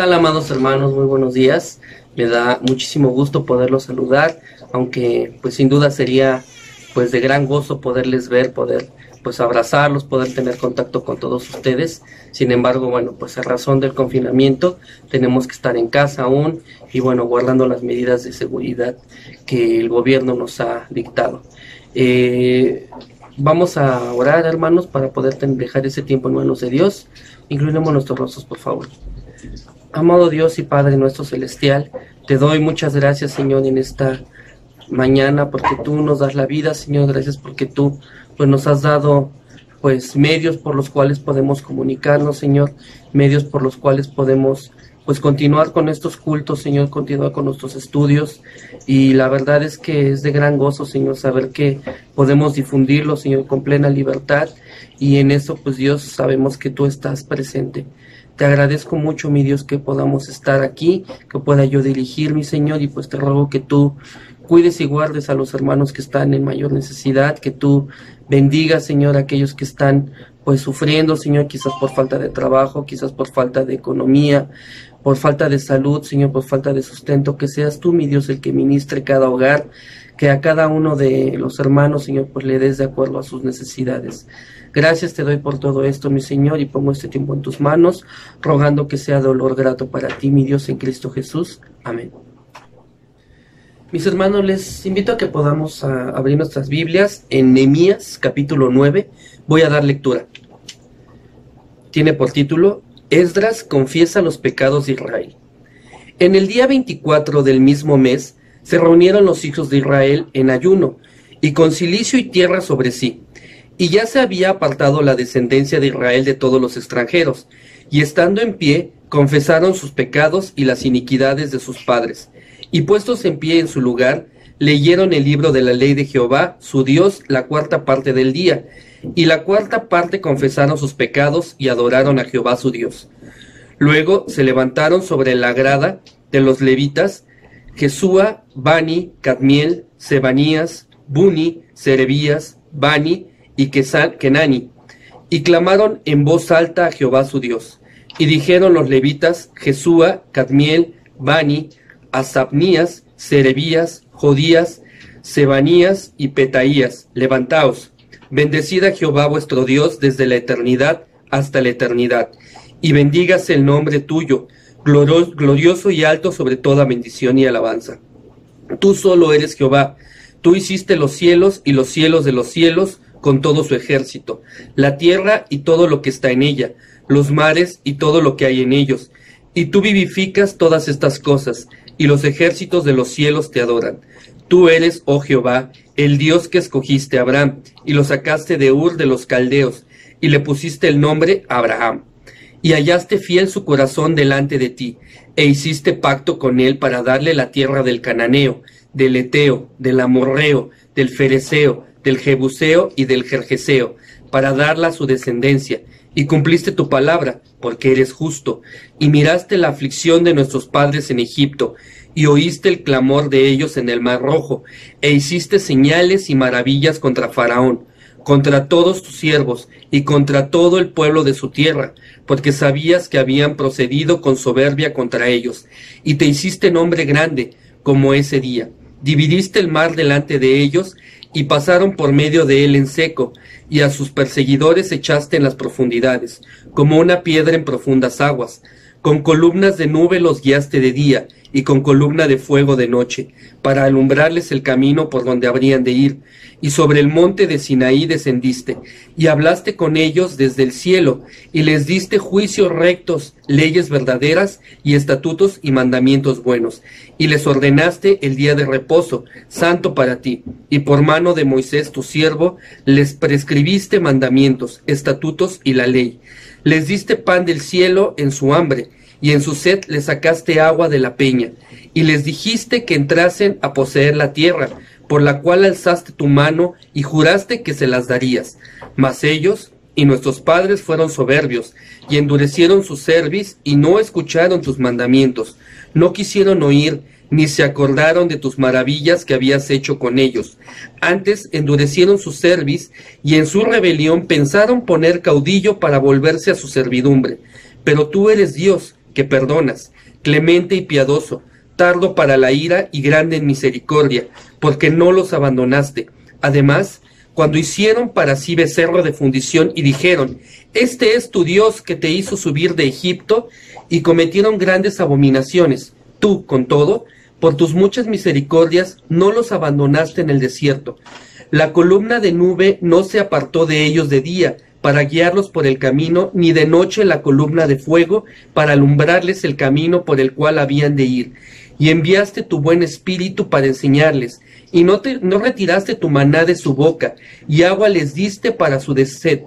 ¿Qué tal, amados hermanos? Muy buenos días. Me da muchísimo gusto poderlos saludar, aunque pues sin duda sería pues de gran gozo poderles ver, poder pues abrazarlos, poder tener contacto con todos ustedes. Sin embargo, bueno, pues a razón del confinamiento tenemos que estar en casa aún y bueno, guardando las medidas de seguridad que el gobierno nos ha dictado. Eh, vamos a orar, hermanos, para poder dejar ese tiempo en manos de Dios. Inclinemos nuestros rostros, por favor. Amado Dios y Padre nuestro celestial, te doy muchas gracias, Señor, en esta mañana, porque tú nos das la vida, Señor, gracias porque tú pues nos has dado pues medios por los cuales podemos comunicarnos, Señor, medios por los cuales podemos pues continuar con estos cultos, Señor, continuar con nuestros estudios y la verdad es que es de gran gozo, Señor, saber que podemos difundirlo, Señor, con plena libertad y en eso pues Dios sabemos que tú estás presente. Te agradezco mucho, mi Dios, que podamos estar aquí, que pueda yo dirigir, mi Señor, y pues te ruego que tú cuides y guardes a los hermanos que están en mayor necesidad, que tú bendigas, Señor, a aquellos que están pues sufriendo, Señor, quizás por falta de trabajo, quizás por falta de economía, por falta de salud, Señor, por falta de sustento, que seas tú, mi Dios, el que ministre cada hogar, que a cada uno de los hermanos, Señor, pues le des de acuerdo a sus necesidades. Gracias te doy por todo esto, mi Señor, y pongo este tiempo en tus manos, rogando que sea dolor grato para ti, mi Dios, en Cristo Jesús. Amén. Mis hermanos, les invito a que podamos ah, abrir nuestras Biblias en Nehemías, capítulo 9. Voy a dar lectura. Tiene por título Esdras confiesa los pecados de Israel. En el día 24 del mismo mes se reunieron los hijos de Israel en ayuno y con silicio y tierra sobre sí y ya se había apartado la descendencia de Israel de todos los extranjeros, y estando en pie, confesaron sus pecados y las iniquidades de sus padres, y puestos en pie en su lugar, leyeron el libro de la ley de Jehová, su Dios, la cuarta parte del día, y la cuarta parte confesaron sus pecados y adoraron a Jehová su Dios. Luego se levantaron sobre la grada de los levitas, Jesúa, Bani, Cadmiel, Sebanías, Buni, Serebías, Bani, y Kenani, y clamaron en voz alta a Jehová su Dios. Y dijeron los levitas, Jesúa, Cadmiel, Bani, Asabnías, Serebías, Jodías, Sebanías y Petaías, levantaos, bendecid a Jehová vuestro Dios desde la eternidad hasta la eternidad, y bendígase el nombre tuyo, glorioso y alto sobre toda bendición y alabanza. Tú solo eres Jehová, tú hiciste los cielos y los cielos de los cielos, con todo su ejército, la tierra y todo lo que está en ella, los mares y todo lo que hay en ellos. Y tú vivificas todas estas cosas, y los ejércitos de los cielos te adoran. Tú eres, oh Jehová, el Dios que escogiste a Abraham, y lo sacaste de Ur de los caldeos, y le pusiste el nombre Abraham. Y hallaste fiel su corazón delante de ti, e hiciste pacto con él para darle la tierra del cananeo, del eteo, del amorreo, del fereceo, del Jebuseo y del Jerjeseo, para darla a su descendencia, y cumpliste tu palabra, porque eres justo, y miraste la aflicción de nuestros padres en Egipto, y oíste el clamor de ellos en el mar rojo, e hiciste señales y maravillas contra Faraón, contra todos tus siervos, y contra todo el pueblo de su tierra, porque sabías que habían procedido con soberbia contra ellos, y te hiciste nombre grande, como ese día. Dividiste el mar delante de ellos, y pasaron por medio de él en seco, y a sus perseguidores echaste en las profundidades, como una piedra en profundas aguas. Con columnas de nube los guiaste de día, y con columna de fuego de noche, para alumbrarles el camino por donde habrían de ir. Y sobre el monte de Sinaí descendiste, y hablaste con ellos desde el cielo, y les diste juicios rectos, leyes verdaderas, y estatutos y mandamientos buenos. Y les ordenaste el día de reposo, santo para ti, y por mano de Moisés tu siervo, les prescribiste mandamientos, estatutos y la ley. Les diste pan del cielo en su hambre, y en su sed les sacaste agua de la peña, y les dijiste que entrasen a poseer la tierra, por la cual alzaste tu mano y juraste que se las darías. Mas ellos y nuestros padres fueron soberbios, y endurecieron su cerviz, y no escucharon tus mandamientos, no quisieron oír, ni se acordaron de tus maravillas que habías hecho con ellos. Antes endurecieron su cerviz, y en su rebelión pensaron poner caudillo para volverse a su servidumbre. Pero tú eres Dios, que perdonas, clemente y piadoso, tardo para la ira y grande en misericordia, porque no los abandonaste. Además, cuando hicieron para sí becerro de fundición y dijeron, Este es tu Dios que te hizo subir de Egipto, y cometieron grandes abominaciones, tú, con todo, por tus muchas misericordias, no los abandonaste en el desierto. La columna de nube no se apartó de ellos de día, para guiarlos por el camino, ni de noche la columna de fuego, para alumbrarles el camino por el cual habían de ir. Y enviaste tu buen espíritu para enseñarles, y no, te, no retiraste tu maná de su boca, y agua les diste para su sed.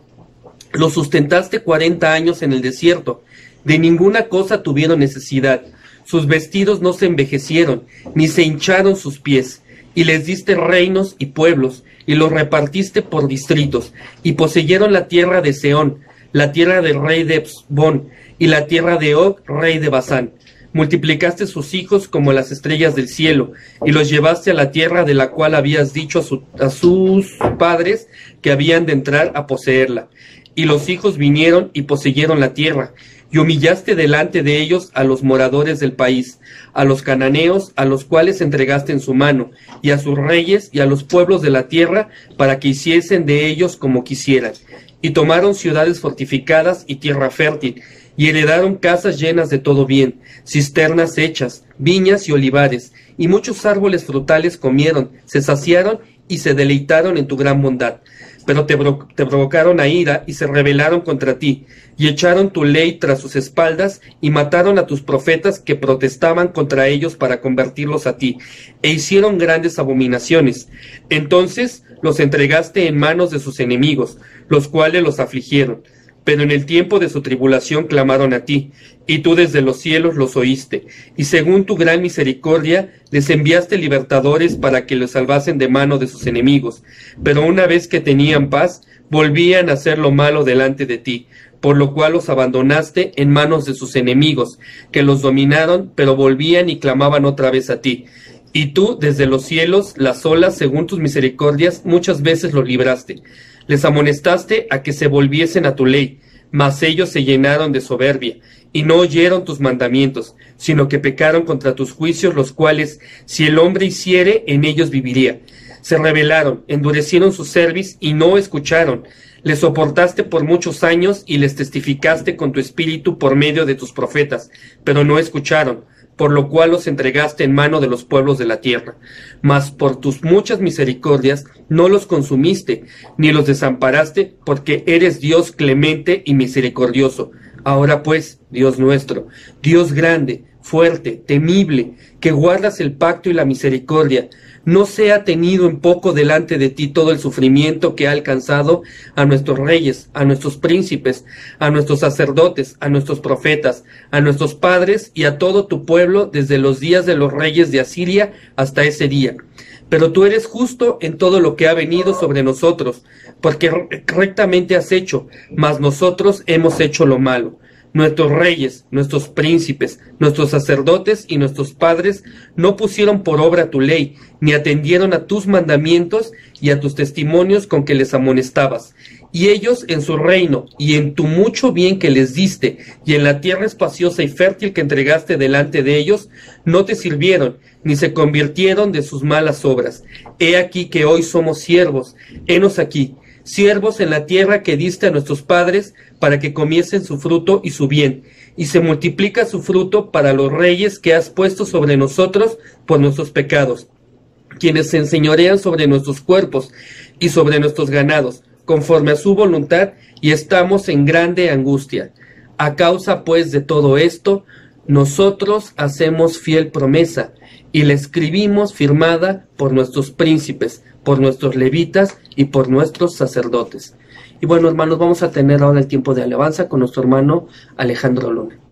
Los sustentaste cuarenta años en el desierto, de ninguna cosa tuvieron necesidad. Sus vestidos no se envejecieron, ni se hincharon sus pies, y les diste reinos y pueblos, y los repartiste por distritos, y poseyeron la tierra de Seón, la tierra del rey de Ebsbón, y la tierra de Og, rey de Basán. Multiplicaste sus hijos como las estrellas del cielo, y los llevaste a la tierra de la cual habías dicho a, a sus padres que habían de entrar a poseerla. Y los hijos vinieron y poseyeron la tierra, y humillaste delante de ellos a los moradores del país, a los cananeos, a los cuales entregaste en su mano, y a sus reyes y a los pueblos de la tierra, para que hiciesen de ellos como quisieran. Y tomaron ciudades fortificadas y tierra fértil, y heredaron casas llenas de todo bien, cisternas hechas, viñas y olivares, y muchos árboles frutales comieron, se saciaron y se deleitaron en tu gran bondad pero te, provocaron a ira y se rebelaron contra ti, y echaron tu ley tras sus espaldas, y mataron a tus profetas que protestaban contra ellos para convertirlos a ti, e hicieron grandes abominaciones. Entonces los entregaste en manos de sus enemigos, los cuales los afligieron pero en el tiempo de su tribulación clamaron a ti, y tú desde los cielos los oíste, y según tu gran misericordia les enviaste libertadores para que los salvasen de mano de sus enemigos, pero una vez que tenían paz, volvían a hacer lo malo delante de ti, por lo cual los abandonaste en manos de sus enemigos, que los dominaron, pero volvían y clamaban otra vez a ti. Y tú desde los cielos, las olas, según tus misericordias, muchas veces los libraste les amonestaste a que se volviesen a tu ley, mas ellos se llenaron de soberbia, y no oyeron tus mandamientos, sino que pecaron contra tus juicios, los cuales, si el hombre hiciere, en ellos viviría. Se rebelaron, endurecieron su cerviz y no escucharon. Les soportaste por muchos años y les testificaste con tu espíritu por medio de tus profetas, pero no escucharon por lo cual los entregaste en mano de los pueblos de la tierra. Mas por tus muchas misericordias no los consumiste, ni los desamparaste, porque eres Dios clemente y misericordioso. Ahora pues, Dios nuestro, Dios grande, fuerte, temible, que guardas el pacto y la misericordia, no sea tenido en poco delante de ti todo el sufrimiento que ha alcanzado a nuestros reyes, a nuestros príncipes, a nuestros sacerdotes, a nuestros profetas, a nuestros padres y a todo tu pueblo desde los días de los reyes de Asiria hasta ese día. Pero tú eres justo en todo lo que ha venido sobre nosotros, porque rectamente has hecho, mas nosotros hemos hecho lo malo. Nuestros reyes, nuestros príncipes, nuestros sacerdotes y nuestros padres no pusieron por obra tu ley, ni atendieron a tus mandamientos y a tus testimonios con que les amonestabas. Y ellos en su reino y en tu mucho bien que les diste y en la tierra espaciosa y fértil que entregaste delante de ellos, no te sirvieron, ni se convirtieron de sus malas obras. He aquí que hoy somos siervos, henos aquí, siervos en la tierra que diste a nuestros padres para que comiesen su fruto y su bien, y se multiplica su fruto para los reyes que has puesto sobre nosotros por nuestros pecados, quienes se enseñorean sobre nuestros cuerpos y sobre nuestros ganados, conforme a su voluntad, y estamos en grande angustia. A causa pues de todo esto, nosotros hacemos fiel promesa, y la escribimos firmada por nuestros príncipes, por nuestros levitas y por nuestros sacerdotes. Y bueno, hermanos, vamos a tener ahora el tiempo de alabanza con nuestro hermano Alejandro Luna.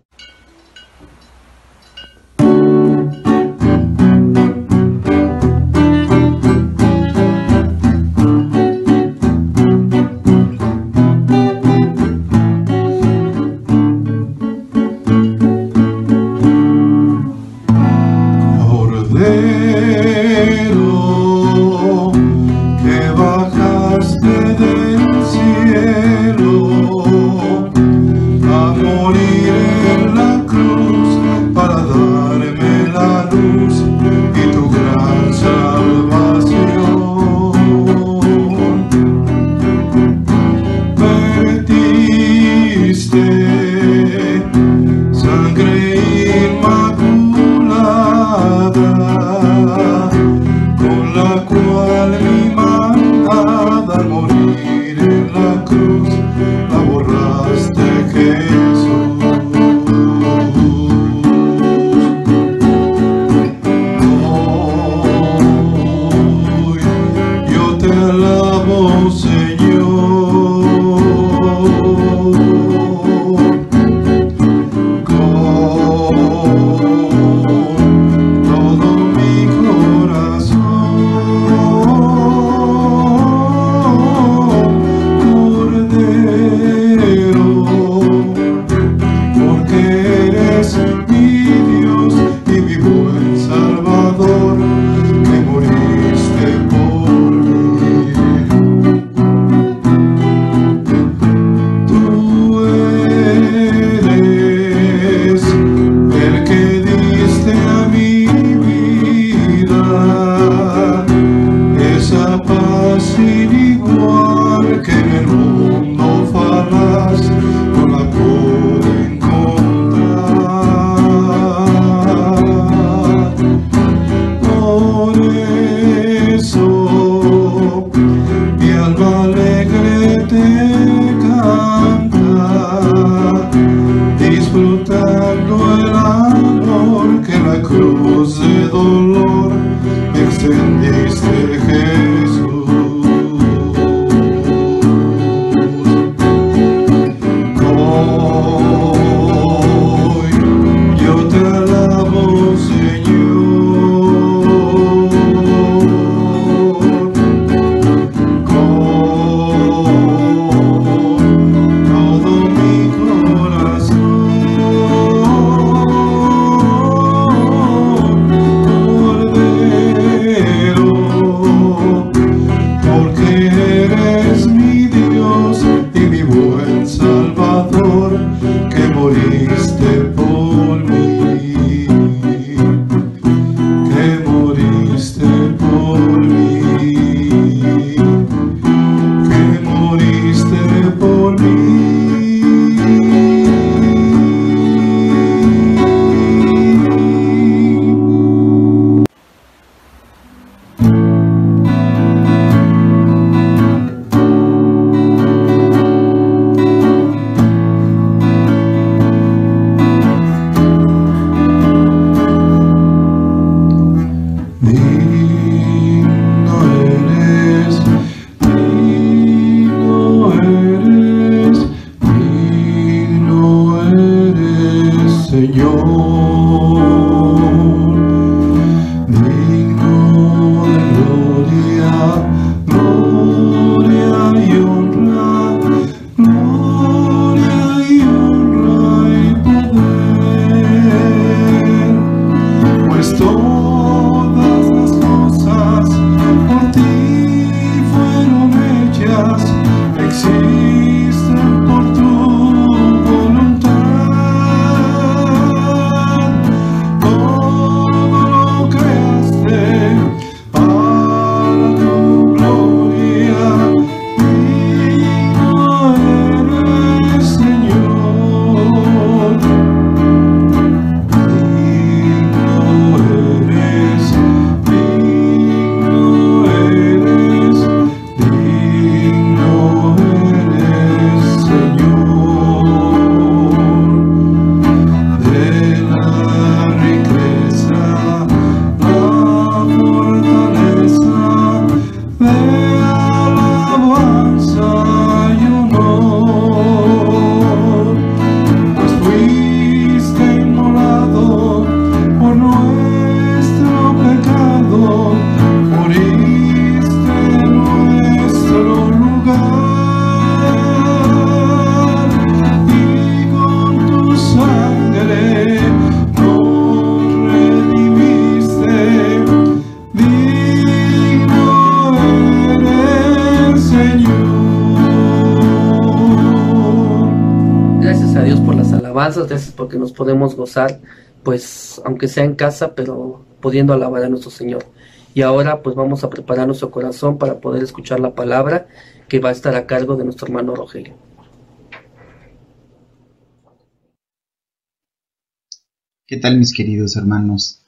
Podemos gozar, pues aunque sea en casa, pero pudiendo alabar a nuestro Señor. Y ahora pues vamos a preparar nuestro corazón para poder escuchar la palabra que va a estar a cargo de nuestro hermano Rogelio. ¿Qué tal mis queridos hermanos?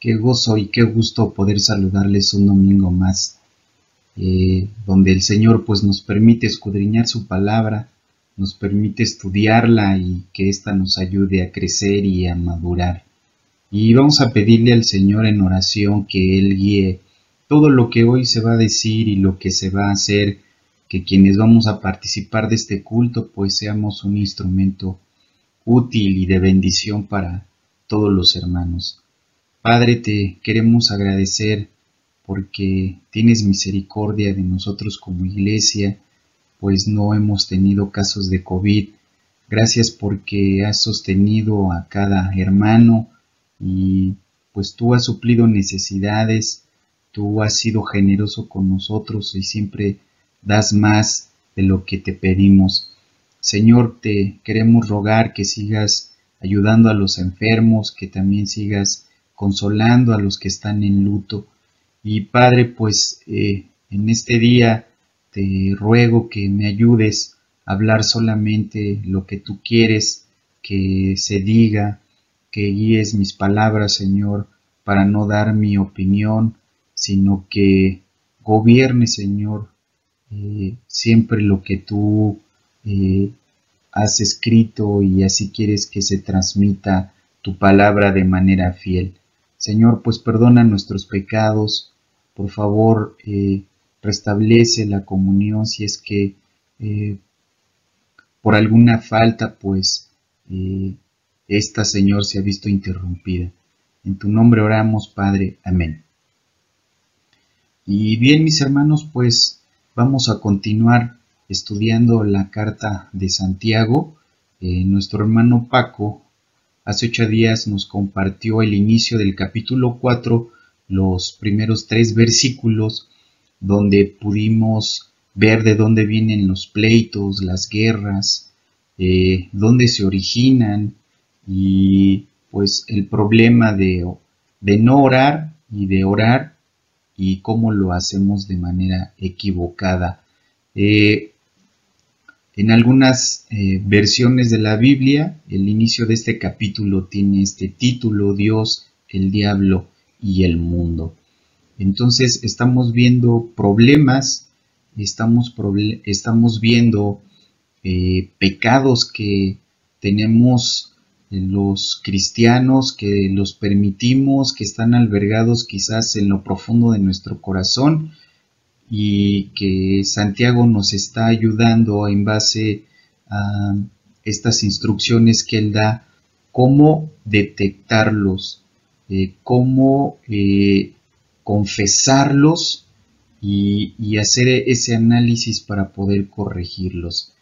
Qué gozo y qué gusto poder saludarles un domingo más, eh, donde el Señor pues nos permite escudriñar su palabra nos permite estudiarla y que ésta nos ayude a crecer y a madurar. Y vamos a pedirle al Señor en oración que Él guíe todo lo que hoy se va a decir y lo que se va a hacer, que quienes vamos a participar de este culto pues seamos un instrumento útil y de bendición para todos los hermanos. Padre, te queremos agradecer porque tienes misericordia de nosotros como iglesia, pues no hemos tenido casos de COVID. Gracias porque has sostenido a cada hermano y pues tú has suplido necesidades, tú has sido generoso con nosotros y siempre das más de lo que te pedimos. Señor, te queremos rogar que sigas ayudando a los enfermos, que también sigas consolando a los que están en luto. Y Padre, pues eh, en este día te ruego que me ayudes a hablar solamente lo que tú quieres que se diga, que guíes mis palabras, Señor, para no dar mi opinión, sino que gobierne, Señor, eh, siempre lo que tú eh, has escrito y así quieres que se transmita tu palabra de manera fiel. Señor, pues perdona nuestros pecados, por favor, eh, restablece la comunión si es que por alguna falta, pues esta, Señor, se ha visto interrumpida. En tu nombre oramos, Padre. Amén. Y bien, mis hermanos, pues Vamos a continuar estudiando la carta de Santiago. Eh, nuestro hermano Paco hace ocho días nos compartió el inicio del capítulo 4, los primeros tres versículos, donde pudimos ver de dónde vienen los pleitos, las guerras, eh, dónde se originan y pues el problema de, de no orar y de orar y cómo lo hacemos de manera equivocada. Eh, en algunas eh, versiones de la Biblia, el inicio de este capítulo tiene este título, Dios, el diablo y el mundo. Entonces estamos viendo problemas, estamos, estamos viendo eh, pecados que tenemos los cristianos que los permitimos, que están albergados quizás en lo profundo de nuestro corazón y que Santiago nos está ayudando en base a estas instrucciones que él da, cómo detectarlos, eh, cómo eh, confesarlos y, hacer ese análisis para poder corregirlos.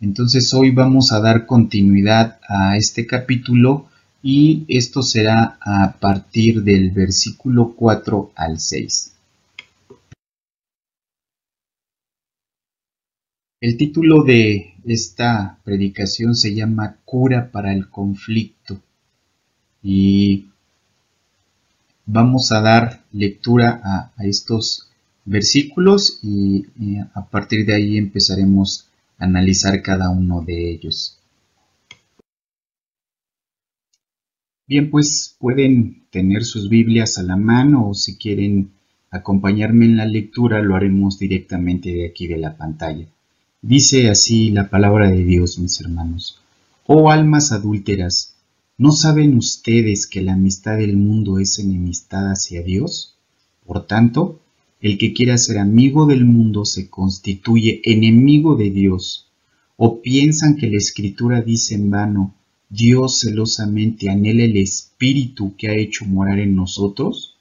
Entonces hoy vamos a dar continuidad a este capítulo y esto será a partir del versículo 4 al 6. El título de esta predicación se llama Cura para el conflicto y vamos a dar lectura a, estos versículos y, a partir de ahí empezaremos analizar cada uno de ellos. Bien, pues pueden tener sus Biblias a la mano o si quieren acompañarme en la lectura lo haremos directamente de aquí de la pantalla. Dice así la palabra de Dios, mis hermanos. Oh almas adúlteras, ¿no saben ustedes que la amistad del mundo es enemistad hacia Dios? Por tanto, el que quiera ser amigo del mundo se constituye enemigo de Dios. ¿O piensan que la escritura dice en vano, Dios celosamente anhela el Espíritu que ha hecho morar en nosotros?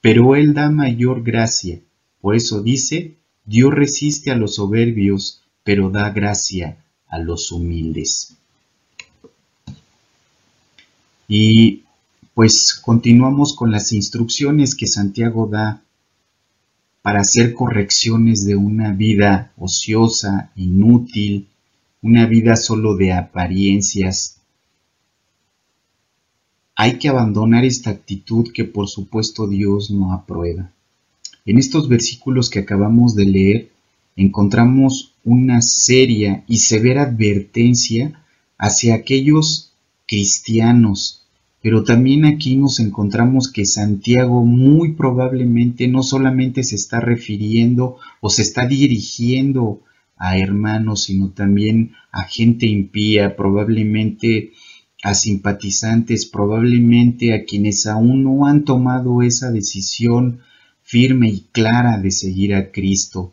Pero Él da mayor gracia. Por eso dice, Dios resiste a los soberbios, pero da gracia a los humildes. Y pues continuamos con las instrucciones que Santiago da para hacer correcciones de una vida ociosa, inútil, una vida solo de apariencias. Hay que abandonar esta actitud que por supuesto Dios no aprueba. En estos versículos que acabamos de leer encontramos una seria y severa advertencia hacia aquellos cristianos pero también aquí nos encontramos que Santiago muy probablemente no solamente se está refiriendo o se está dirigiendo a hermanos, sino también a gente impía, probablemente a simpatizantes, probablemente a quienes aún no han tomado esa decisión firme y clara de seguir a Cristo.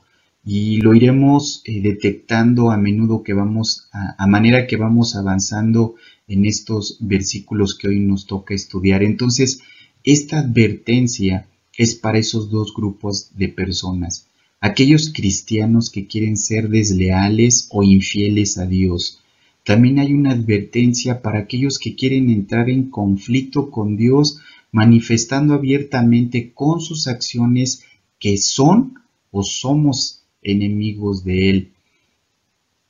Y lo iremos eh, detectando a menudo que vamos, a, manera que vamos avanzando en estos versículos que hoy nos toca estudiar. Entonces, esta advertencia es para esos dos grupos de personas. Aquellos cristianos que quieren ser desleales o infieles a Dios, también hay una advertencia para aquellos que quieren entrar en conflicto con Dios, manifestando abiertamente con sus acciones que son o somos enemigos de Él.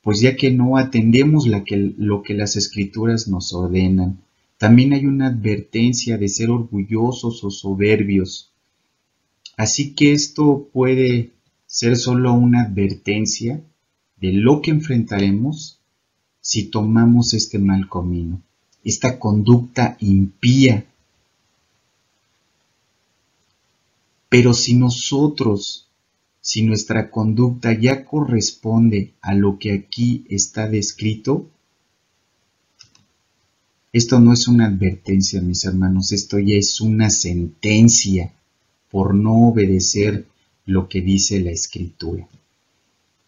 Pues ya que no atendemos lo que las escrituras nos ordenan, también hay una advertencia de ser orgullosos o soberbios. Así que esto puede ser solo una advertencia de lo que enfrentaremos si tomamos este mal camino, esta conducta impía. Pero si nosotros, si nuestra conducta ya corresponde a lo que aquí está descrito, esto no es una advertencia, mis hermanos, esto ya es una sentencia por no obedecer lo que dice la escritura.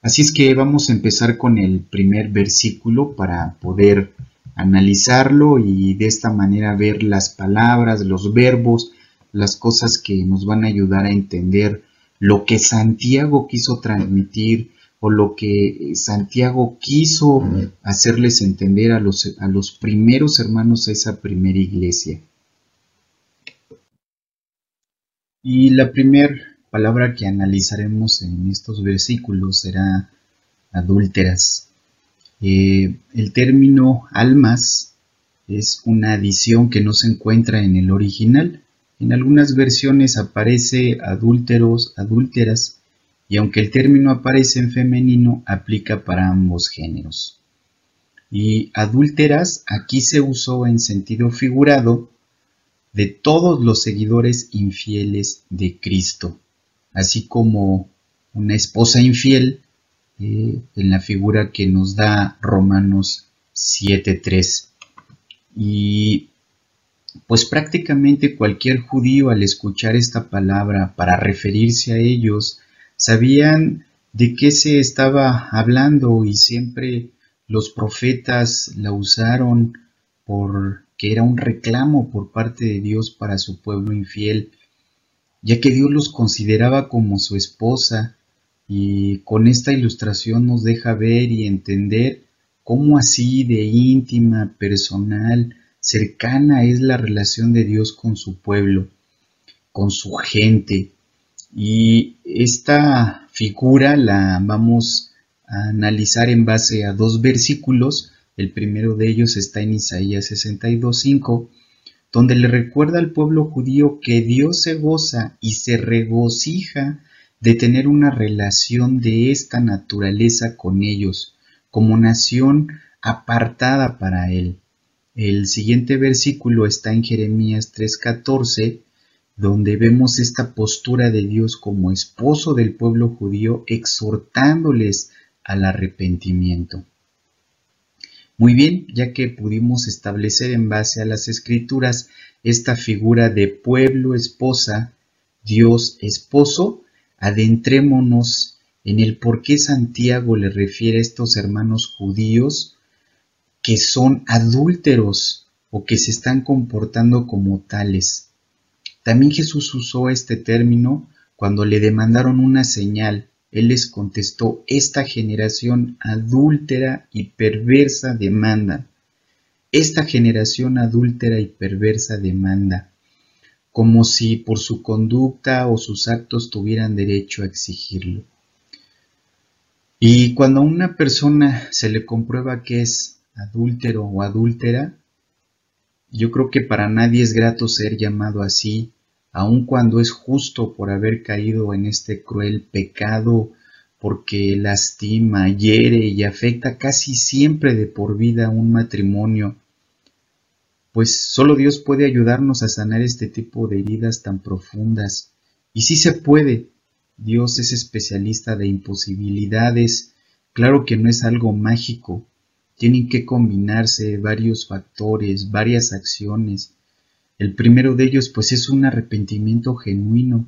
Así es que vamos a empezar con el primer versículo para poder analizarlo y de esta manera ver las palabras, los verbos, las cosas que nos van a ayudar a entender lo que Santiago quiso transmitir o lo que Santiago quiso hacerles entender a los, a los primeros hermanos de esa primera iglesia. Y la primera palabra que analizaremos en estos versículos será adúlteras. Eh, el término almas es una adición que no se encuentra en el original. En algunas versiones aparece adúlteros, adúlteras, y aunque el término aparece en femenino, aplica para ambos géneros. Y adúlteras aquí se usó en sentido figurado de todos los seguidores infieles de Cristo así como una esposa infiel eh, en la figura que nos da Romanos 7.3. Y pues prácticamente cualquier judío al escuchar esta palabra para referirse a ellos, sabían de qué se estaba hablando y siempre los profetas la usaron porque era un reclamo por parte de Dios para su pueblo infiel ya que Dios los consideraba como su esposa y con esta ilustración nos deja ver y entender cómo así de íntima, personal, cercana es la relación de Dios con su pueblo, con su gente. Y esta figura la vamos a analizar en base a dos versículos. El primero de ellos está en Isaías 62.5 donde le recuerda al pueblo judío que Dios se goza y se regocija de tener una relación de esta naturaleza con ellos, como nación apartada para Él. El siguiente versículo está en Jeremías 3:14, donde vemos esta postura de Dios como esposo del pueblo judío exhortándoles al arrepentimiento. Muy bien, ya que pudimos establecer en base a las escrituras esta figura de pueblo esposa, Dios esposo, adentrémonos en el por qué Santiago le refiere a estos hermanos judíos que son adúlteros o que se están comportando como tales. También Jesús usó este término cuando le demandaron una señal él les contestó, esta generación adúltera y perversa demanda. Esta generación adúltera y perversa demanda, como si por su conducta o sus actos tuvieran derecho a exigirlo. Y cuando a una persona se le comprueba que es adúltero o adúltera, yo creo que para nadie es grato ser llamado así aun cuando es justo por haber caído en este cruel pecado, porque lastima, hiere y afecta casi siempre de por vida un matrimonio, pues solo Dios puede ayudarnos a sanar este tipo de heridas tan profundas. Y sí se puede, Dios es especialista de imposibilidades. Claro que no es algo mágico, tienen que combinarse varios factores, varias acciones. El primero de ellos pues es un arrepentimiento genuino.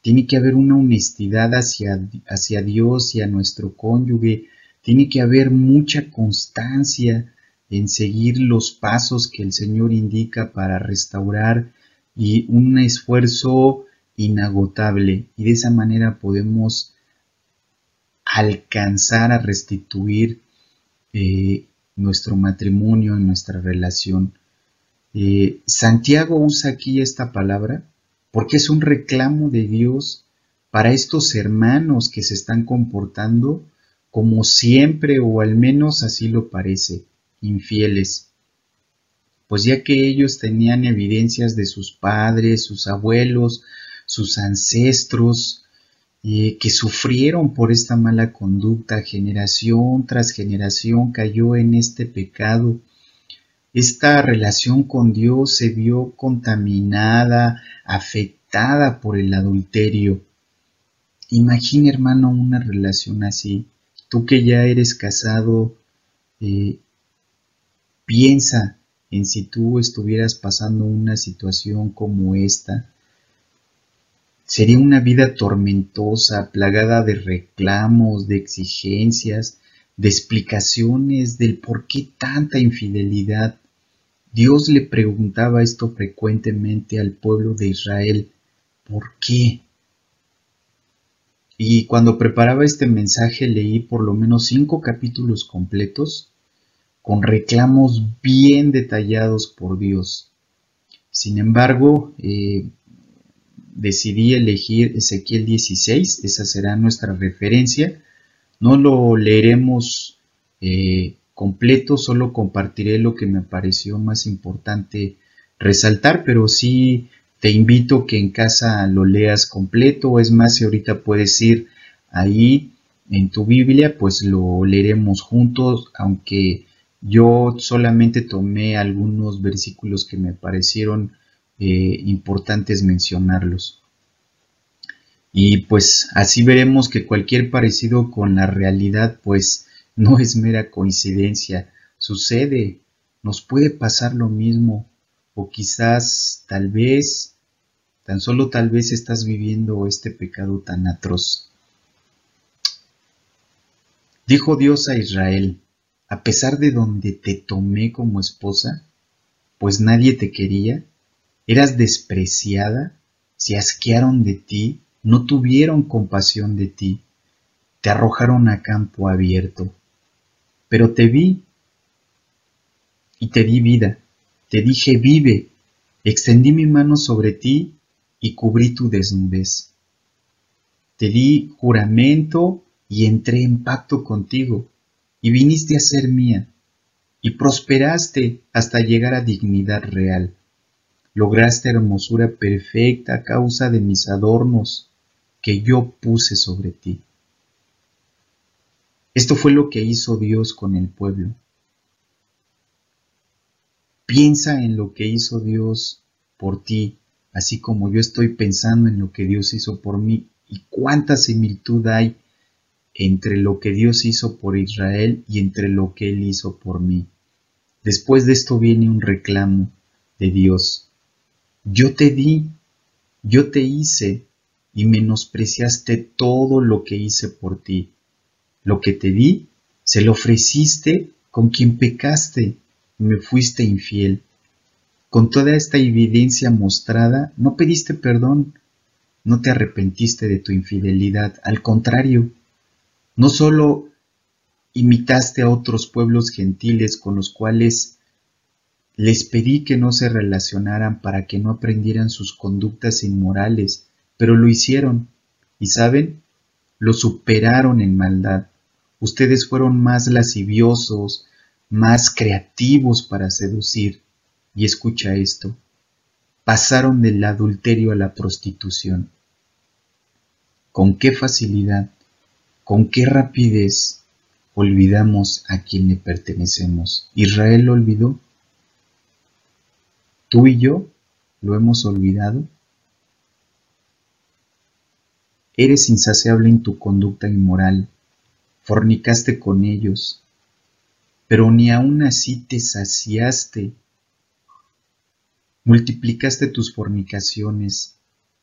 Tiene que haber una honestidad hacia, hacia Dios y a nuestro cónyuge. Tiene que haber mucha constancia en seguir los pasos que el Señor indica para restaurar y un esfuerzo inagotable. Y de esa manera podemos alcanzar a restituir eh, nuestro matrimonio, nuestra relación. Eh, Santiago usa aquí esta palabra porque es un reclamo de Dios para estos hermanos que se están comportando como siempre o al menos así lo parece, infieles. Pues ya que ellos tenían evidencias de sus padres, sus abuelos, sus ancestros, que sufrieron por esta mala conducta, generación tras generación cayó en este pecado. Esta relación con Dios se vio contaminada, afectada por el adulterio. Imagina, hermano, una relación así. Tú que ya eres casado, eh, piensa en si tú estuvieras pasando una situación como esta Sería una vida tormentosa, plagada de reclamos, de exigencias, de explicaciones del por qué tanta infidelidad. Dios le preguntaba esto frecuentemente al pueblo de Israel, ¿por qué? Y cuando preparaba este mensaje leí por lo menos cinco capítulos completos con reclamos bien detallados por Dios. Sin embargo, eh, decidí elegir Ezequiel 16, esa será nuestra referencia. No lo leeremos eh, completo, solo compartiré lo que me pareció más importante resaltar, pero sí te invito que en casa lo leas completo, es más, si ahorita puedes ir ahí en tu Biblia, pues lo leeremos juntos, aunque yo solamente tomé algunos versículos que me parecieron eh, importantes mencionarlos. Y pues así veremos que cualquier parecido con la realidad pues no es mera coincidencia, sucede, nos puede pasar lo mismo o quizás tal vez, tan solo tal vez estás viviendo este pecado tan atroz. Dijo Dios a Israel, a pesar de donde te tomé como esposa, pues nadie te quería, Eras despreciada, se asquearon de ti, no tuvieron compasión de ti, te arrojaron a campo abierto. Pero te vi y te di vida, te dije vive, extendí mi mano sobre ti y cubrí tu desnudez. Te di juramento y entré en pacto contigo, y viniste a ser mía, y prosperaste hasta llegar a dignidad real. Lograste hermosura perfecta a causa de mis adornos que yo puse sobre ti. Esto fue lo que hizo Dios con el pueblo. Piensa en lo que hizo Dios por ti, así como yo estoy pensando en lo que Dios hizo por mí y cuánta similitud hay entre lo que Dios hizo por Israel y entre lo que Él hizo por mí. Después de esto viene un reclamo de Dios. Yo te di, yo te hice y menospreciaste todo lo que hice por ti. Lo que te di, se lo ofreciste con quien pecaste y me fuiste infiel. Con toda esta evidencia mostrada, no pediste perdón, no te arrepentiste de tu infidelidad, al contrario, no solo imitaste a otros pueblos gentiles con los cuales les pedí que no se relacionaran para que no aprendieran sus conductas inmorales, pero lo hicieron. Y saben, lo superaron en maldad. Ustedes fueron más lasciviosos, más creativos para seducir. Y escucha esto, pasaron del adulterio a la prostitución. ¿Con qué facilidad, con qué rapidez olvidamos a quien le pertenecemos? ¿Israel lo olvidó? ¿Tú y yo lo hemos olvidado? Eres insaciable en tu conducta inmoral, fornicaste con ellos, pero ni aún así te saciaste. Multiplicaste tus fornicaciones,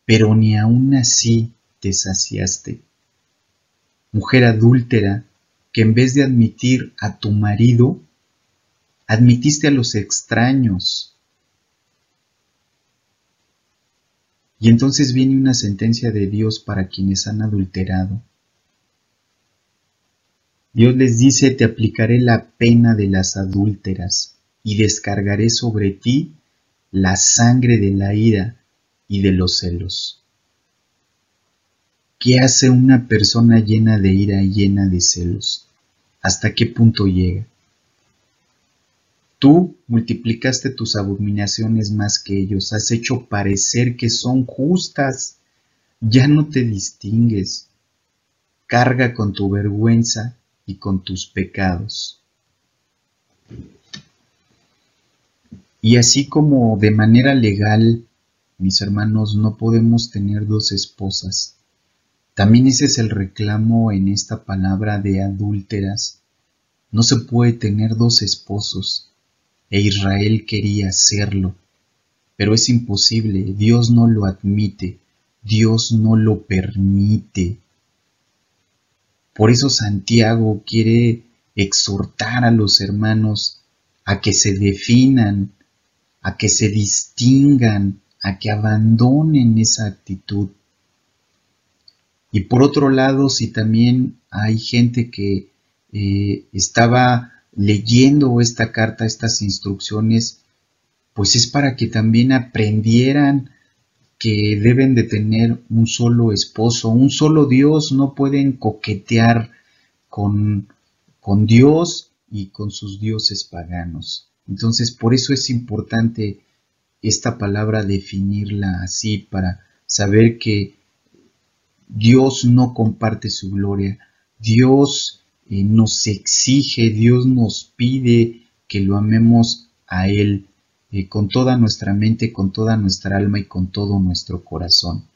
pero ni aún así te saciaste. Mujer adúltera, que en vez de admitir a tu marido, admitiste a los extraños. Y entonces viene una sentencia de Dios para quienes han adulterado. Dios les dice, te aplicaré la pena de las adúlteras y descargaré sobre ti la sangre de la ira y de los celos. ¿Qué hace una persona llena de ira y llena de celos? ¿Hasta qué punto llega? Tú multiplicaste tus abominaciones más que ellos, has hecho parecer que son justas, ya no te distingues. Carga con tu vergüenza y con tus pecados. Y así como de manera legal, mis hermanos, no podemos tener dos esposas, también ese es el reclamo en esta palabra de adúlteras. No se puede tener dos esposos, e Israel quería hacerlo, pero es imposible, Dios no lo admite, Dios no lo permite. Por eso Santiago quiere exhortar a los hermanos a que se definan, a que se distingan, a que abandonen esa actitud. Y por otro lado, si también hay gente que eh, estaba leyendo esta carta, estas instrucciones, pues es para que también aprendieran que deben de tener un solo esposo, un solo Dios, no pueden coquetear con, con Dios y con sus dioses paganos. Entonces, por eso es importante esta palabra definirla así, para saber que Dios no comparte su gloria, Dios eh, nos exige, Dios nos pide que lo amemos a Él eh, con toda nuestra mente, con toda nuestra alma y con todo nuestro corazón.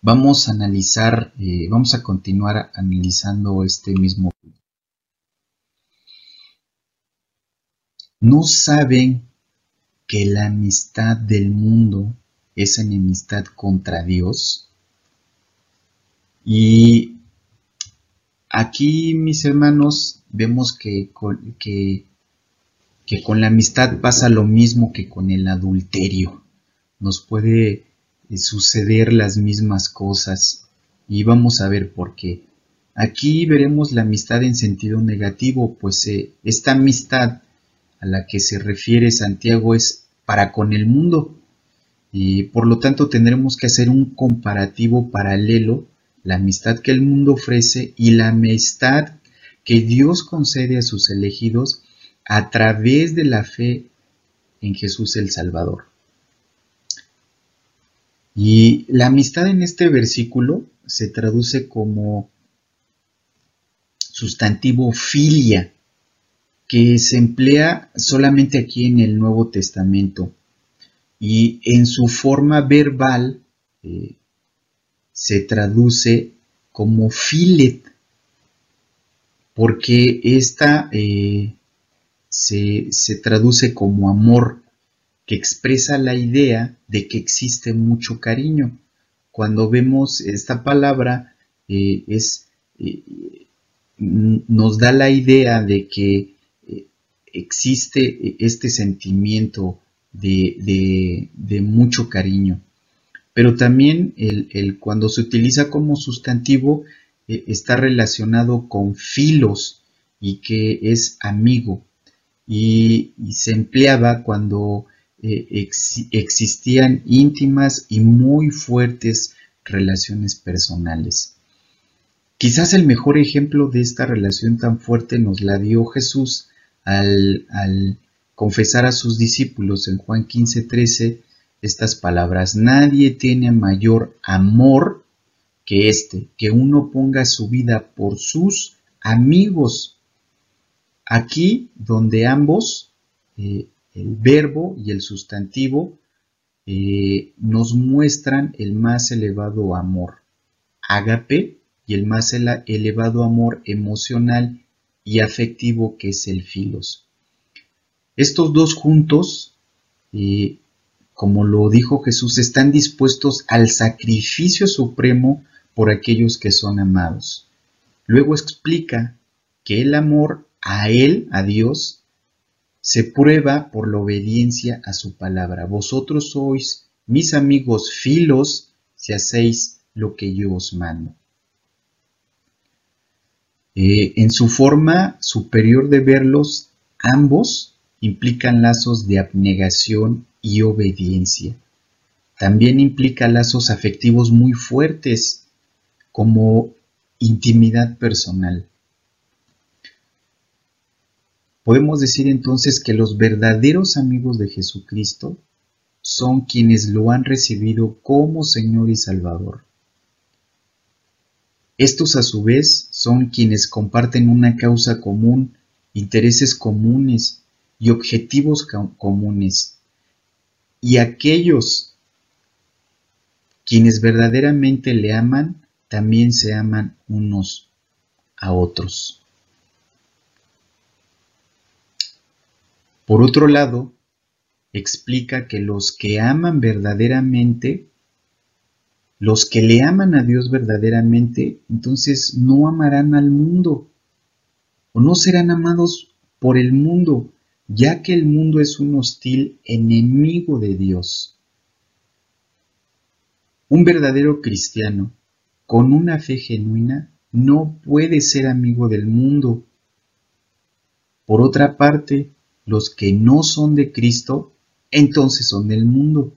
Vamos a analizar, eh, vamos a continuar analizando este mismo. No saben que la amistad del mundo es enemistad contra Dios. Y aquí, mis hermanos, vemos que, que que con la amistad pasa lo mismo que con el adulterio. Nos puede eh, suceder las mismas cosas y vamos a ver por qué. Aquí veremos la amistad en sentido negativo, pues eh, esta amistad a la que se refiere Santiago es para con el mundo y por lo tanto tendremos que hacer un comparativo paralelo, la amistad que el mundo ofrece y la amistad que Dios concede a sus elegidos a través de la fe en Jesús el Salvador. Y la amistad en este versículo se traduce como sustantivo filia, que se emplea solamente aquí en el Nuevo Testamento. Y en su forma verbal eh, se traduce como filet, porque esta eh, se, traduce como amor, que expresa la idea de que existe mucho cariño. Cuando vemos esta palabra, eh, es, eh, nos da la idea de que existe este sentimiento de, mucho cariño. Pero también el, cuando se utiliza como sustantivo está relacionado con filos y que es amigo y, se empleaba cuando eh, existían íntimas y muy fuertes relaciones personales. Quizás el mejor ejemplo de esta relación tan fuerte nos la dio Jesús al, confesar a sus discípulos en Juan 15:13 estas palabras, nadie tiene mayor amor que este, que uno ponga su vida por sus amigos. Aquí donde ambos, eh, el verbo y el sustantivo, eh, nos muestran el más elevado amor, ágape, y el más elevado amor emocional y afectivo que es el filos. Estos dos juntos, eh, como lo dijo Jesús, están dispuestos al sacrificio supremo por aquellos que son amados. Luego explica que el amor a Él, a Dios, se prueba por la obediencia a su palabra. Vosotros sois mis amigos filos si hacéis lo que yo os mando. Eh, en su forma superior de verlos, ambos implican lazos de abnegación y obediencia. También implica lazos afectivos muy fuertes, como intimidad personal. Podemos decir entonces que los verdaderos amigos de Jesucristo son quienes lo han recibido como Señor y Salvador. Estos a su vez son quienes comparten una causa común, intereses comunes y objetivos comunes. Y aquellos quienes verdaderamente le aman, también se aman unos a otros. Por otro lado, explica que los que aman verdaderamente los que le aman a Dios verdaderamente, entonces no amarán al mundo o no serán amados por el mundo, ya que el mundo es un hostil enemigo de Dios. Un verdadero cristiano con una fe genuina no puede ser amigo del mundo. Por otra parte, los que no son de Cristo, entonces son del mundo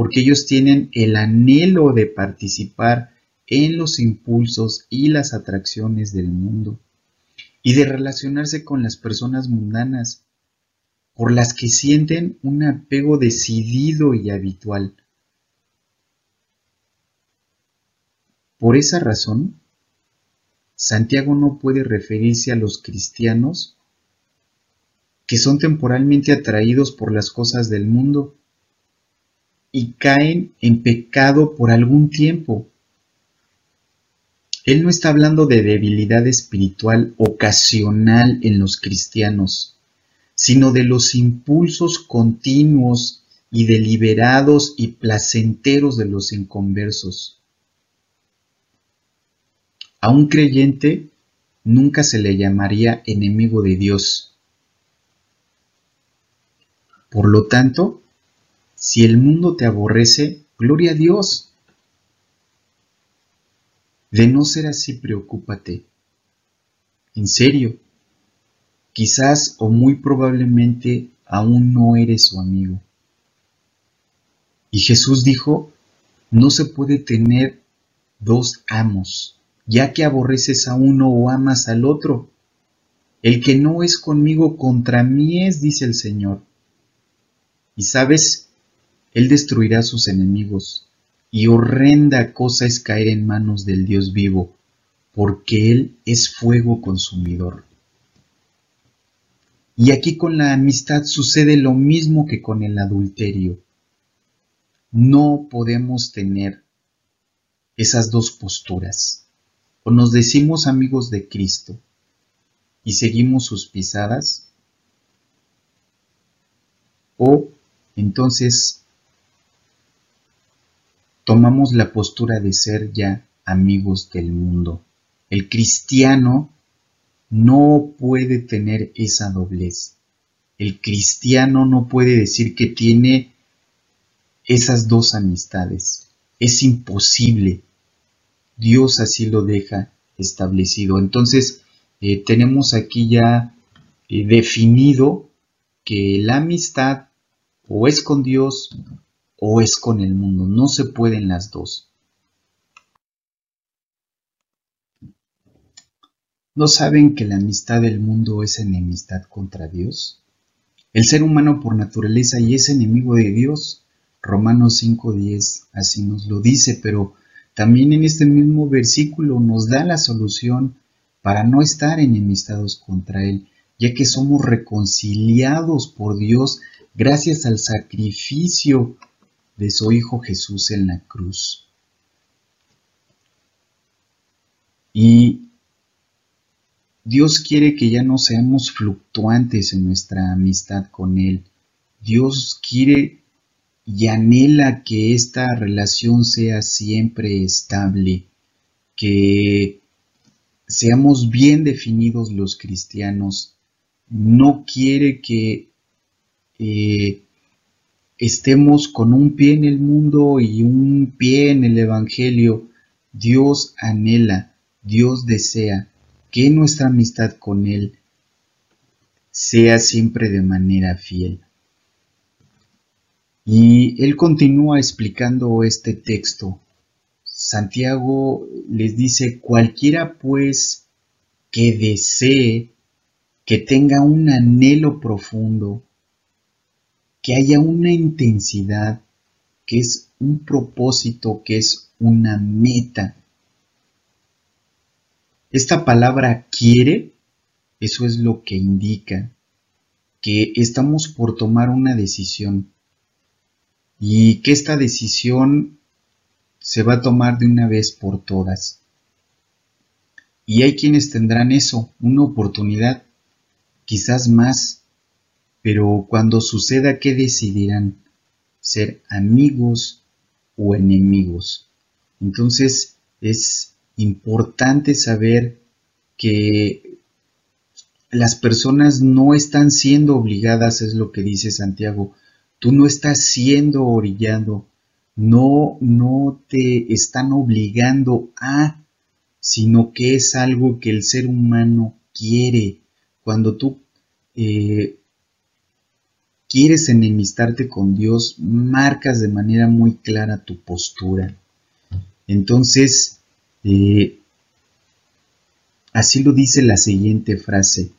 porque ellos tienen el anhelo de participar en los impulsos y las atracciones del mundo y de relacionarse con las personas mundanas, por las que sienten un apego decidido y habitual. Por esa razón, Santiago no puede referirse a los cristianos que son temporalmente atraídos por las cosas del mundo y caen en pecado por algún tiempo. Él no está hablando de debilidad espiritual ocasional en los cristianos, sino de los impulsos continuos y deliberados y placenteros de los inconversos. A un creyente nunca se le llamaría enemigo de Dios. Por lo tanto, si el mundo te aborrece, gloria a Dios. De no ser así, preocúpate. En serio, quizás o muy probablemente aún no eres su amigo. Y Jesús dijo, no se puede tener dos amos, ya que aborreces a uno o amas al otro. El que no es conmigo contra mí es, dice el Señor. Y sabes, él destruirá sus enemigos, y horrenda cosa es caer en manos del Dios vivo, porque Él es fuego consumidor. Y aquí con la amistad sucede lo mismo que con el adulterio. No podemos tener esas dos posturas. O nos decimos amigos de Cristo y seguimos sus pisadas, o entonces tomamos la postura de ser ya amigos del mundo. El cristiano no puede tener esa doblez. El cristiano no puede decir que tiene esas dos amistades. Es imposible. Dios así lo deja establecido. Entonces, eh, tenemos aquí ya eh, definido que la amistad o es con Dios o es con el mundo. No se pueden las dos. ¿No saben que la amistad del mundo es enemistad contra Dios? El ser humano por naturaleza y es enemigo de Dios. Romanos 5.10 así nos lo dice, pero también en este mismo versículo nos da la solución para no estar enemistados contra Él, ya que somos reconciliados por Dios gracias al sacrificio de su Hijo Jesús en la cruz. Y Dios quiere que ya no seamos fluctuantes en nuestra amistad con Él. Dios quiere y anhela que esta relación sea siempre estable, que seamos bien definidos los cristianos. No quiere que eh, estemos con un pie en el mundo y un pie en el Evangelio. Dios anhela, Dios desea que nuestra amistad con Él sea siempre de manera fiel. Y Él continúa explicando este texto. Santiago les dice, cualquiera pues que desee, que tenga un anhelo profundo, que haya una intensidad, que es un propósito, que es una meta, esta palabra quiere, eso es lo que indica que estamos por tomar una decisión y que esta decisión se va a tomar de una vez por todas. Y hay quienes tendrán eso, una oportunidad, quizás más, pero cuando suceda, ¿qué decidirán? ¿Ser amigos o enemigos? Entonces es importante saber que las personas no están siendo obligadas, es lo que dice Santiago. Tú no estás siendo orillado, no, no te están obligando a, sino que es algo que el ser humano quiere. Cuando tú eh, quieres enemistarte con Dios, marcas de manera muy clara tu postura. Entonces, eh, así lo dice la siguiente frase.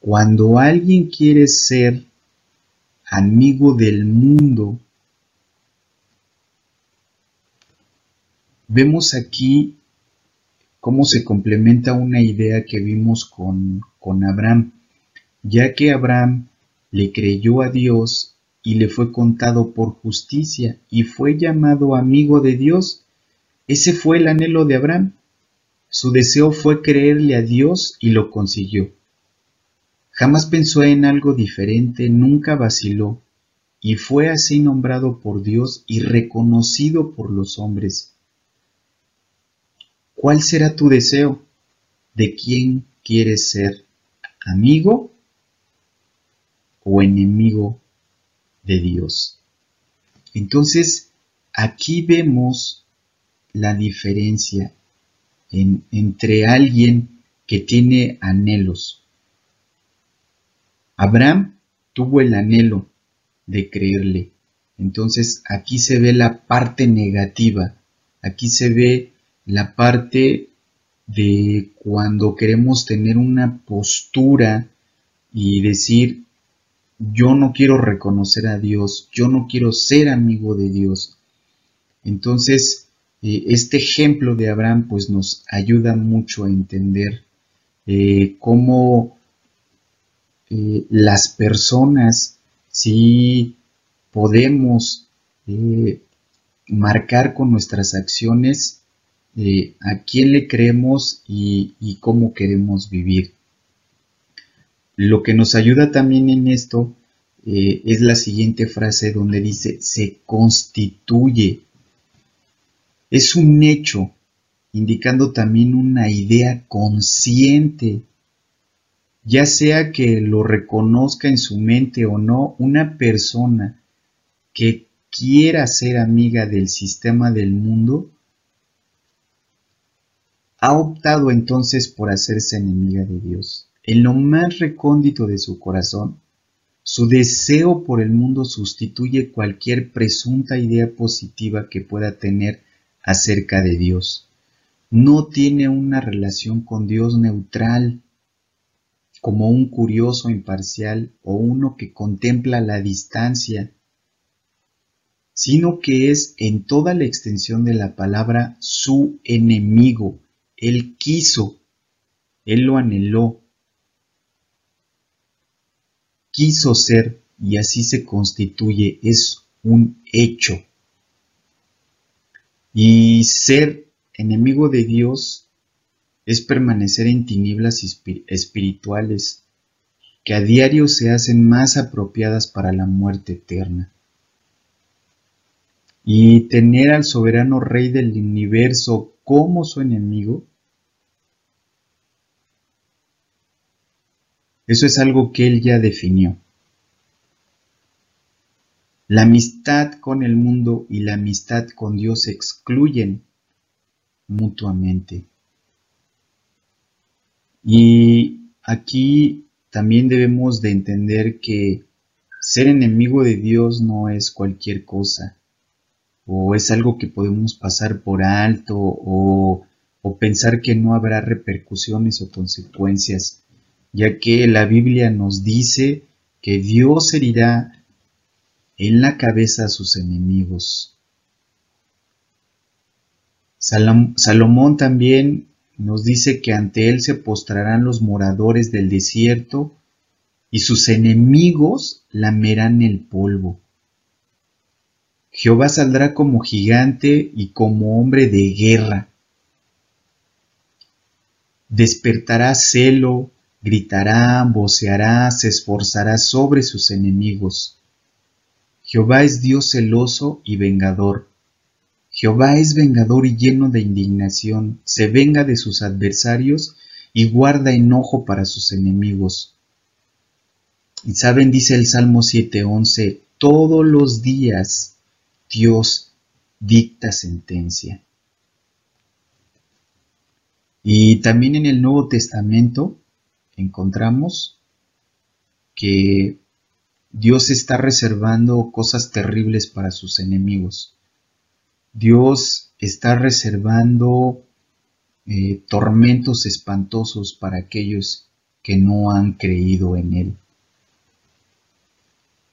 Cuando alguien quiere ser amigo del mundo, vemos aquí cómo se complementa una idea que vimos con, con Abraham, ya que Abraham le creyó a Dios y le fue contado por justicia y fue llamado amigo de Dios ese fue el anhelo de Abraham. Su deseo fue creerle a Dios y lo consiguió. Jamás pensó en algo diferente, nunca vaciló, y fue así nombrado por Dios y reconocido por los hombres. ¿Cuál será tu deseo? ¿De quién quieres ser? ¿Amigo o enemigo de Dios? Entonces, aquí vemos la diferencia entre alguien que tiene anhelos. Abraham tuvo el anhelo de creerle. Entonces aquí se ve la parte negativa, aquí se ve la parte de cuando queremos tener una postura y decir, yo no quiero reconocer a Dios, yo no quiero ser amigo de Dios. Entonces, este ejemplo de Abraham pues nos ayuda mucho a entender eh, cómo eh, las personas sí podemos eh, marcar con nuestras acciones a quién le creemos y cómo queremos vivir. Lo que nos ayuda también en esto es la siguiente frase donde dice, se constituye es un hecho, indicando también una idea consciente, ya sea que lo reconozca en su mente o no, una persona que quiera ser amiga del sistema del mundo, ha optado entonces por hacerse enemiga de Dios. En lo más recóndito de su corazón, su deseo por el mundo sustituye cualquier presunta idea positiva que pueda tener acerca de Dios. No tiene una relación con Dios neutral, como un curioso imparcial o uno que contempla la distancia, sino que es en toda la extensión de la palabra su enemigo. Él quiso, él lo anheló, quiso ser y así se constituye, es un hecho. Y ser enemigo de Dios es permanecer en tinieblas espirituales que a diario se hacen más apropiadas para la muerte eterna. Y tener al soberano rey del universo como su enemigo, eso es algo que él ya definió. La amistad con el mundo y la amistad con Dios se excluyen mutuamente. Y aquí también debemos de entender que ser enemigo de Dios no es cualquier cosa, o es algo que podemos pasar por alto, o, o pensar que no habrá repercusiones o consecuencias, ya que la Biblia nos dice que Dios herirá en la cabeza a sus enemigos. Salomón también nos dice que ante él se postrarán los moradores del desierto y sus enemigos lamerán el polvo. Jehová saldrá como gigante y como hombre de guerra. Despertará celo, gritará, voceará, se esforzará sobre sus enemigos. Jehová es Dios celoso y vengador Jehová es vengador y lleno de indignación, se venga de sus adversarios y guarda enojo para sus enemigos. Y saben, dice el Salmo 7:11, todos los días Dios dicta sentencia. Y también en el Nuevo Testamento encontramos que Dios está reservando cosas terribles para sus enemigos. Dios está reservando eh, tormentos espantosos para aquellos que no han creído en Él.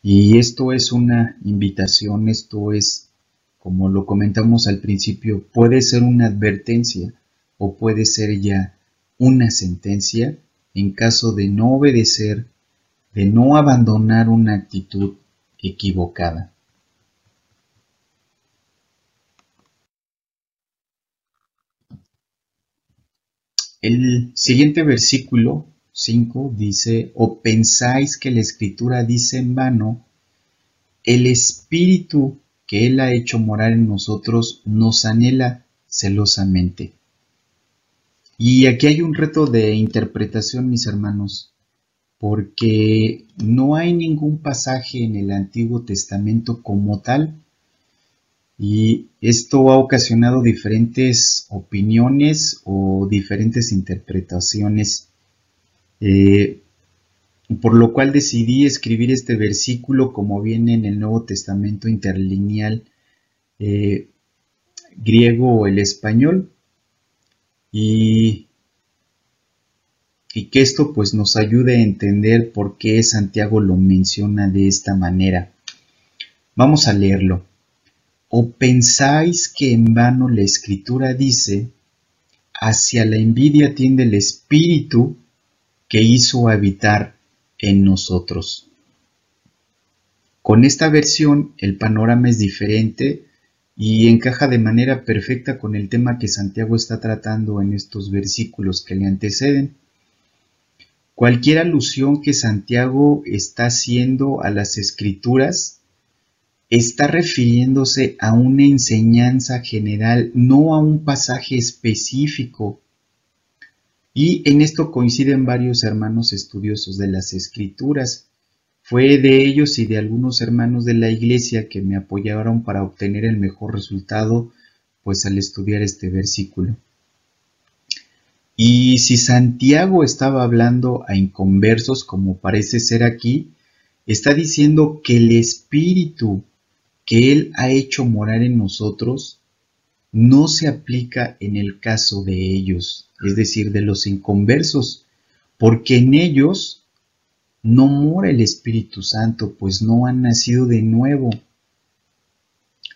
Y esto es una invitación, esto es, como lo comentamos al principio, puede ser una advertencia o puede ser ya una sentencia en caso de no obedecer, de no abandonar una actitud equivocada. El siguiente versículo 5 dice, o pensáis que la escritura dice en vano, el espíritu que Él ha hecho morar en nosotros nos anhela celosamente. Y aquí hay un reto de interpretación, mis hermanos, porque no hay ningún pasaje en el Antiguo Testamento como tal y esto ha ocasionado diferentes opiniones o diferentes interpretaciones, eh, por lo cual decidí escribir este versículo como viene en el Nuevo Testamento interlineal eh, griego o el español, y, y que esto pues nos ayude a entender por qué Santiago lo menciona de esta manera. Vamos a leerlo. ¿O pensáis que en vano la escritura dice, hacia la envidia tiende el espíritu que hizo habitar en nosotros? Con esta versión el panorama es diferente y encaja de manera perfecta con el tema que Santiago está tratando en estos versículos que le anteceden. Cualquier alusión que Santiago está haciendo a las escrituras está refiriéndose a una enseñanza general, no a un pasaje específico. Y en esto coinciden varios hermanos estudiosos de las escrituras. Fue de ellos y de algunos hermanos de la iglesia que me apoyaron para obtener el mejor resultado, pues al estudiar este versículo. Y si Santiago estaba hablando a inconversos, como parece ser aquí, está diciendo que el Espíritu que Él ha hecho morar en nosotros no se aplica en el caso de ellos, es decir, de los inconversos, porque en ellos no mora el Espíritu Santo, pues no han nacido de nuevo.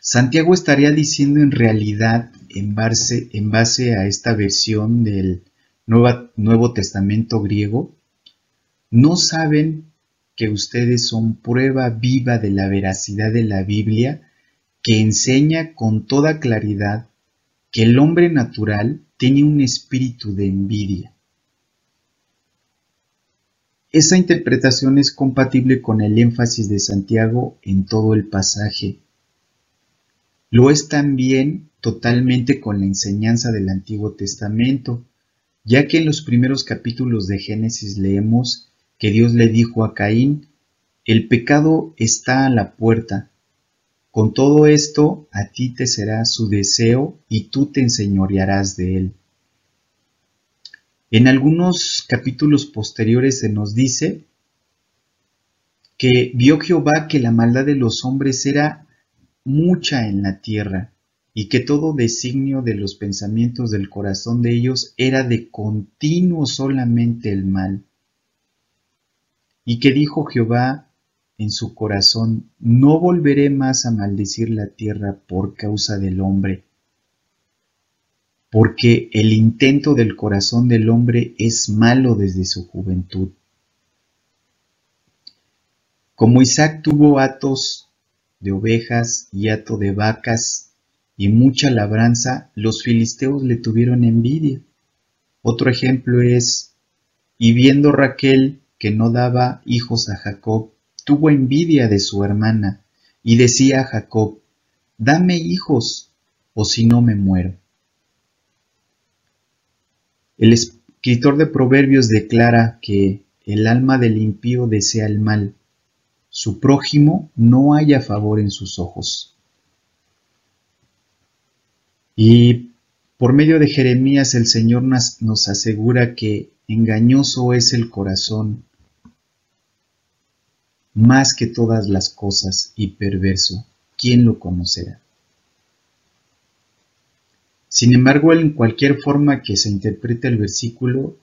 Santiago estaría diciendo en realidad, en base, a esta versión del Nuevo Testamento griego, no saben que ustedes son prueba viva de la veracidad de la Biblia que enseña con toda claridad que el hombre natural tenía un espíritu de envidia. Esa interpretación es compatible con el énfasis de Santiago en todo el pasaje. Lo es también totalmente con la enseñanza del Antiguo Testamento, ya que en los primeros capítulos de Génesis leemos que Dios le dijo a Caín, el pecado está a la puerta. Con todo esto, a ti te será su deseo y tú te enseñorearás de él. En algunos capítulos posteriores se nos dice que vio Jehová que la maldad de los hombres era mucha en la tierra y que todo designio de los pensamientos del corazón de ellos era de continuo solamente el mal. Y que dijo Jehová, en su corazón, no volveré más a maldecir la tierra por causa del hombre, porque el intento del corazón del hombre es malo desde su juventud. Como Isaac tuvo hatos de ovejas y hato de vacas y mucha labranza, los filisteos le tuvieron envidia. Otro ejemplo es, y viendo Raquel que no daba hijos a Jacob, tuvo envidia de su hermana y decía a Jacob, dame hijos, o si no me muero. El escritor de Proverbios declara que el alma del impío desea el mal, su prójimo no haya favor en sus ojos. Y por medio de Jeremías el Señor nos asegura que engañoso es el corazón más que todas las cosas y perverso, ¿quién lo conocerá? Sin embargo, en cualquier forma que se interprete el versículo,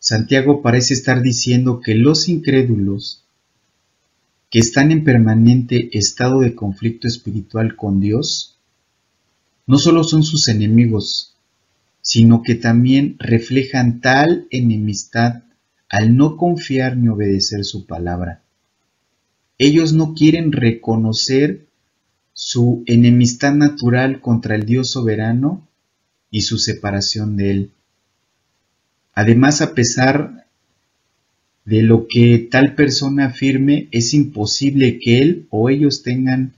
Santiago parece estar diciendo que los incrédulos que están en permanente estado de conflicto espiritual con Dios, no solo son sus enemigos, sino que también reflejan tal enemistad al no confiar ni obedecer su palabra. Ellos no quieren reconocer su enemistad natural contra el Dios soberano y su separación de Él. Además, a pesar de lo que tal persona afirme, es imposible que él o ellos tengan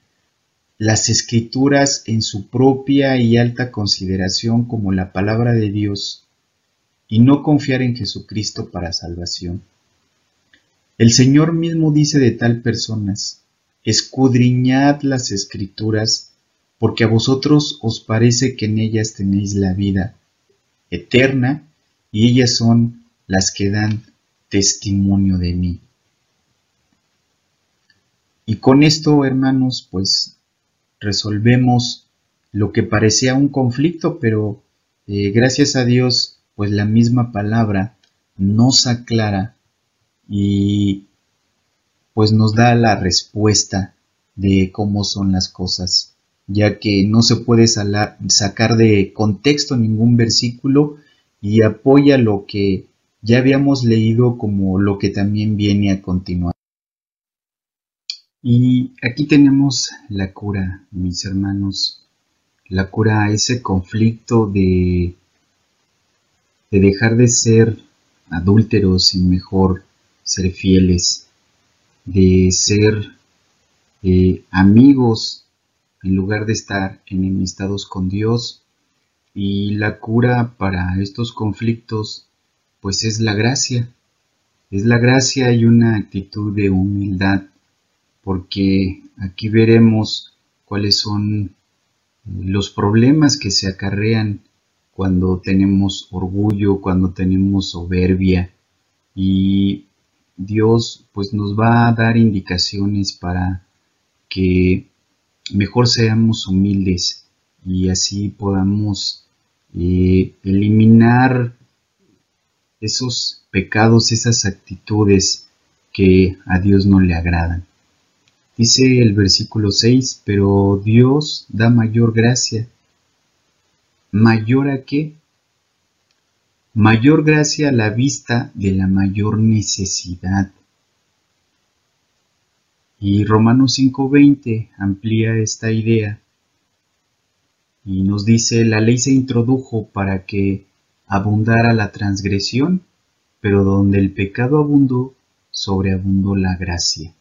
las escrituras en su propia y alta consideración como la palabra de Dios y no confiar en Jesucristo para salvación. El Señor mismo dice de tal personas, escudriñad las escrituras, porque a vosotros os parece que en ellas tenéis la vida eterna, y ellas son las que dan testimonio de mí. Y con esto, hermanos, pues resolvemos lo que parecía un conflicto, pero eh, gracias a Dios, pues la misma palabra nos aclara y pues nos da la respuesta de cómo son las cosas, ya que no se puede sacar de contexto ningún versículo y apoya lo que ya habíamos leído como lo que también viene a continuar. Y aquí tenemos la cura, mis hermanos, la cura a ese conflicto de, de dejar de ser adúlteros y mejor ser fieles, de ser eh, amigos en lugar de estar enemistados con Dios. Y la cura para estos conflictos pues es la gracia. Es la gracia y una actitud de humildad, porque aquí veremos cuáles son los problemas que se acarrean cuando tenemos orgullo, cuando tenemos soberbia y Dios pues nos va a dar indicaciones para que mejor seamos humildes y así podamos eh, eliminar esos pecados, esas actitudes que a Dios no le agradan. Dice el versículo 6, pero Dios da mayor gracia. ¿Mayor a qué? mayor gracia a la vista de la mayor necesidad. Y Romanos 5:20 amplía esta idea Y nos dice, la ley se introdujo para que abundara la transgresión, pero donde el pecado abundó, sobreabundó la gracia.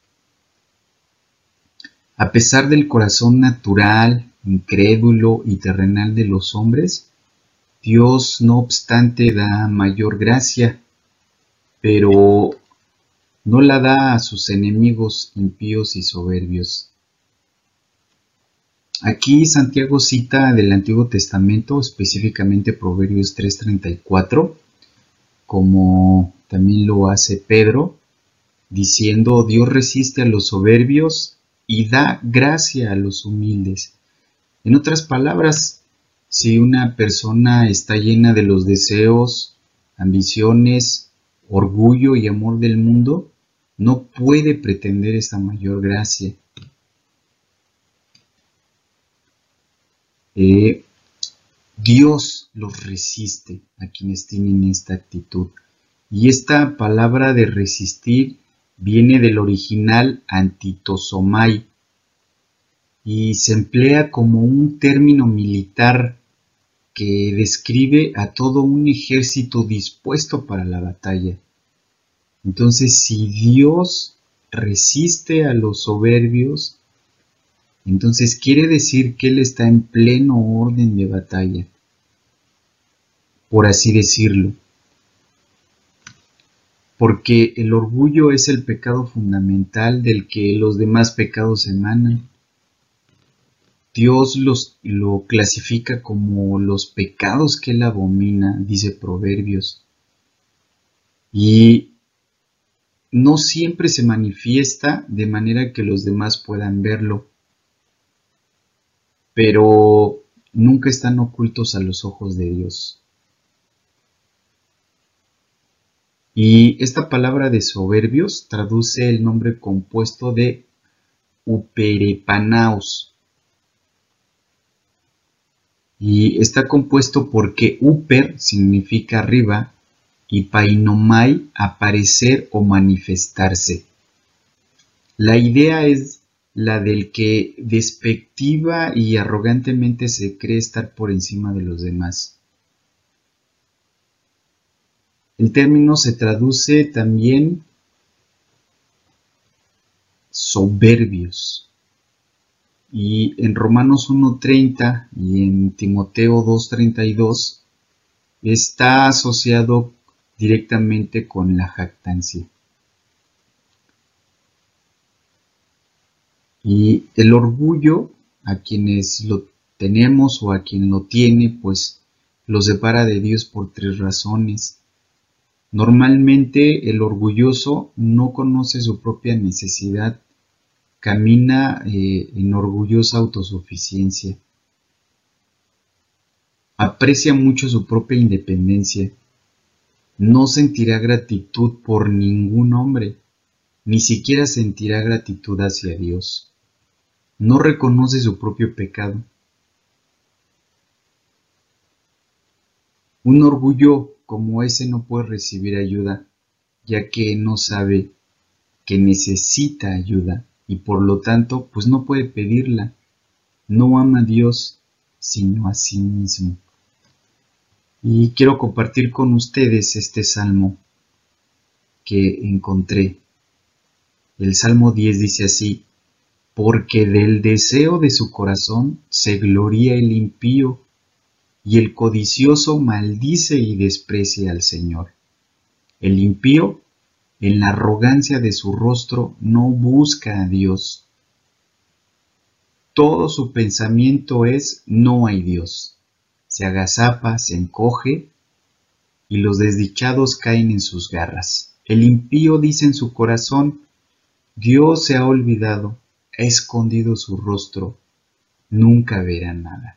A pesar del corazón natural, incrédulo y terrenal de los hombres, Dios no obstante da mayor gracia, pero no la da a sus enemigos impíos y soberbios. Aquí Santiago cita del Antiguo Testamento, específicamente Proverbios 3:34, como también lo hace Pedro, diciendo, Dios resiste a los soberbios y da gracia a los humildes. En otras palabras, si una persona está llena de los deseos, ambiciones, orgullo y amor del mundo, no puede pretender esta mayor gracia. Eh, Dios los resiste a quienes tienen esta actitud. Y esta palabra de resistir viene del original antitosomai y se emplea como un término militar que describe a todo un ejército dispuesto para la batalla. Entonces, si Dios resiste a los soberbios, entonces quiere decir que Él está en pleno orden de batalla, por así decirlo. Porque el orgullo es el pecado fundamental del que los demás pecados emanan. Dios los, lo clasifica como los pecados que Él abomina, dice Proverbios. Y no siempre se manifiesta de manera que los demás puedan verlo pero nunca están ocultos a los ojos de Dios. Y esta palabra de soberbios traduce el nombre compuesto de uperepanaos. Y está compuesto porque uper significa arriba y painomai aparecer o manifestarse. La idea es la del que despectiva y arrogantemente se cree estar por encima de los demás. El término se traduce también soberbios. Y en Romanos 1.30 y en Timoteo 2.32 está asociado directamente con la jactancia. Y el orgullo, a quienes lo tenemos o a quien lo tiene, pues lo separa de Dios por tres razones. Normalmente el orgulloso no conoce su propia necesidad, camina eh, en orgullosa autosuficiencia, aprecia mucho su propia independencia, no sentirá gratitud por ningún hombre, ni siquiera sentirá gratitud hacia Dios. No reconoce su propio pecado. Un orgullo como ese no puede recibir ayuda, ya que no sabe que necesita ayuda y por lo tanto pues no puede pedirla. No ama a Dios sino a sí mismo. Y quiero compartir con ustedes este salmo que encontré. El Salmo 10 dice así, porque del deseo de su corazón se gloria el impío, y el codicioso maldice y desprecia al Señor. El impío, en la arrogancia de su rostro, no busca a Dios. Todo su pensamiento es no hay Dios. Se agazapa, se encoge, y los desdichados caen en sus garras. El impío dice en su corazón, Dios se ha olvidado, ha escondido su rostro, nunca verá nada.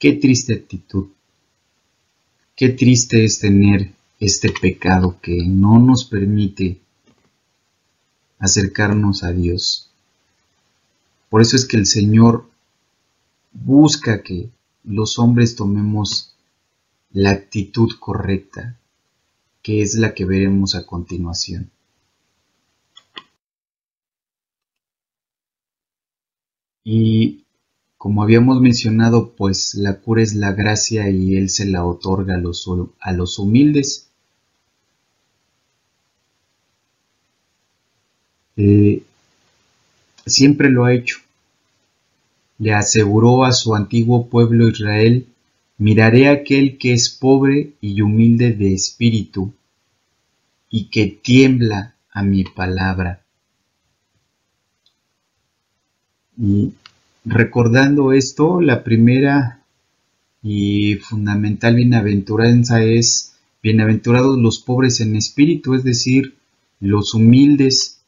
Qué triste actitud. Qué triste es tener este pecado que no nos permite acercarnos a Dios. Por eso es que el Señor busca que los hombres tomemos la actitud correcta, que es la que veremos a continuación. Y como habíamos mencionado, pues la cura es la gracia y Él se la otorga a los, a los humildes. Eh, siempre lo ha hecho. Le aseguró a su antiguo pueblo Israel, miraré a aquel que es pobre y humilde de espíritu y que tiembla a mi palabra. Y recordando esto, la primera y fundamental bienaventuranza es bienaventurados los pobres en espíritu, es decir, los humildes,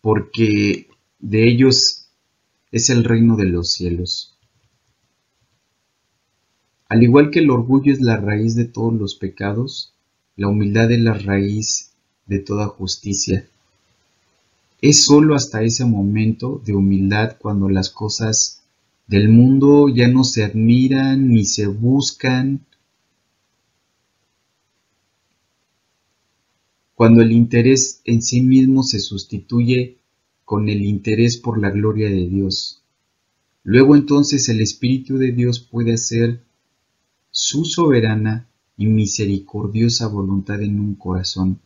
porque de ellos es el reino de los cielos. Al igual que el orgullo es la raíz de todos los pecados, la humildad es la raíz de toda justicia. Es sólo hasta ese momento de humildad cuando las cosas del mundo ya no se admiran ni se buscan, cuando el interés en sí mismo se sustituye con el interés por la gloria de Dios. Luego entonces el Espíritu de Dios puede hacer su soberana y misericordiosa voluntad en un corazón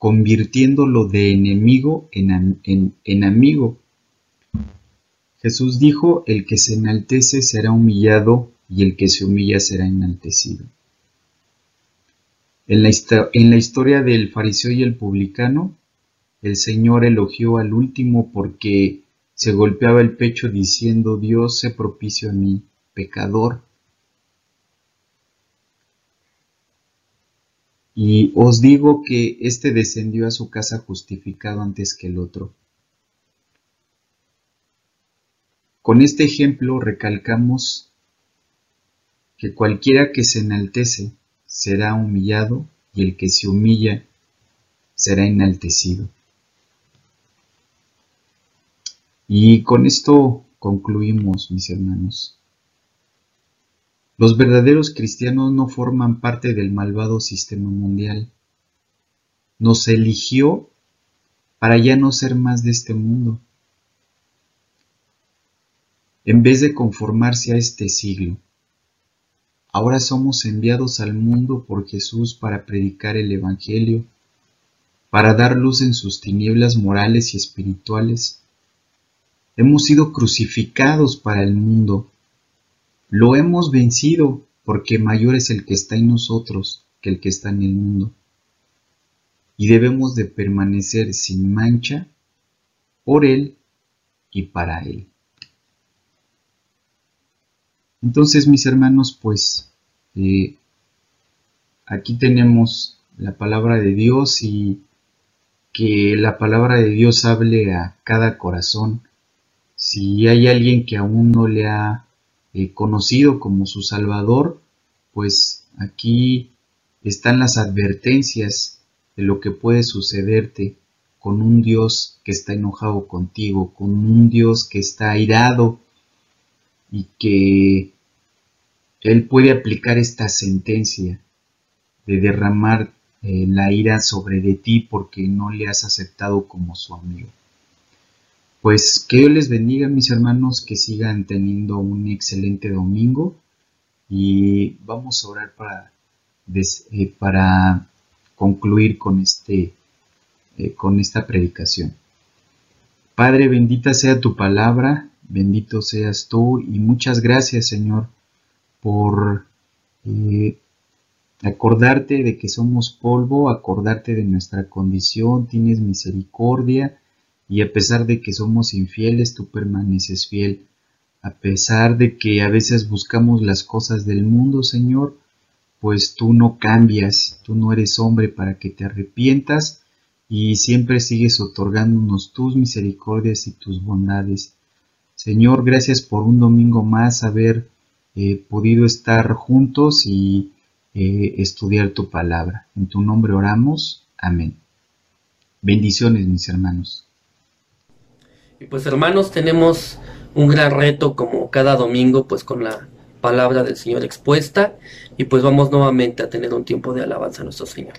convirtiéndolo de enemigo en, amigo. Jesús dijo, el que se enaltece será humillado y el que se humilla será enaltecido. En la, en la, historia del fariseo y el publicano, el Señor elogió al último porque se golpeaba el pecho diciendo, Dios se propicio a mí, pecador. Y os digo que éste descendió a su casa justificado antes que el otro. Con este ejemplo recalcamos que cualquiera que se enaltece será humillado y el que se humilla será enaltecido. Y con esto concluimos, mis hermanos. Los verdaderos cristianos no forman parte del malvado sistema mundial. Nos eligió para ya no ser más de este mundo. En vez de conformarse a este siglo, ahora somos enviados al mundo por Jesús para predicar el Evangelio, para dar luz en sus tinieblas morales y espirituales. Hemos sido crucificados para el mundo lo hemos vencido, porque mayor es el que está en nosotros que el que está en el mundo. Y debemos de permanecer sin mancha por Él y para Él. Entonces, mis hermanos, pues eh, aquí tenemos la palabra de Dios y que la palabra de Dios hable a cada corazón. Si hay alguien que aún no le ha eh, conocido como su Salvador, pues aquí están las advertencias de lo que puede sucederte con un Dios que está enojado contigo, con un Dios que está airado y que Él puede aplicar esta sentencia de derramar eh, la ira sobre de ti porque no le has aceptado como su amigo. Pues que Dios les bendiga mis hermanos, que sigan teniendo un excelente domingo y vamos a orar para, eh, para concluir con, este, eh, con esta predicación. Padre, bendita sea tu palabra, bendito seas tú y muchas gracias Señor por eh, acordarte de que somos polvo, acordarte de nuestra condición, tienes misericordia y a pesar de que somos infieles, tú permaneces fiel. A pesar de que a veces buscamos las cosas del mundo, Señor, pues tú no cambias, tú no eres hombre para que te arrepientas y siempre sigues otorgándonos tus misericordias y tus bondades. Señor, gracias por un domingo más haber eh, podido estar juntos y eh, estudiar tu palabra. En tu nombre oramos. Amén. Bendiciones, mis hermanos. Y pues hermanos, tenemos un gran reto como cada domingo, pues con la palabra del Señor expuesta. Y pues vamos nuevamente a tener un tiempo de alabanza a nuestro Señor.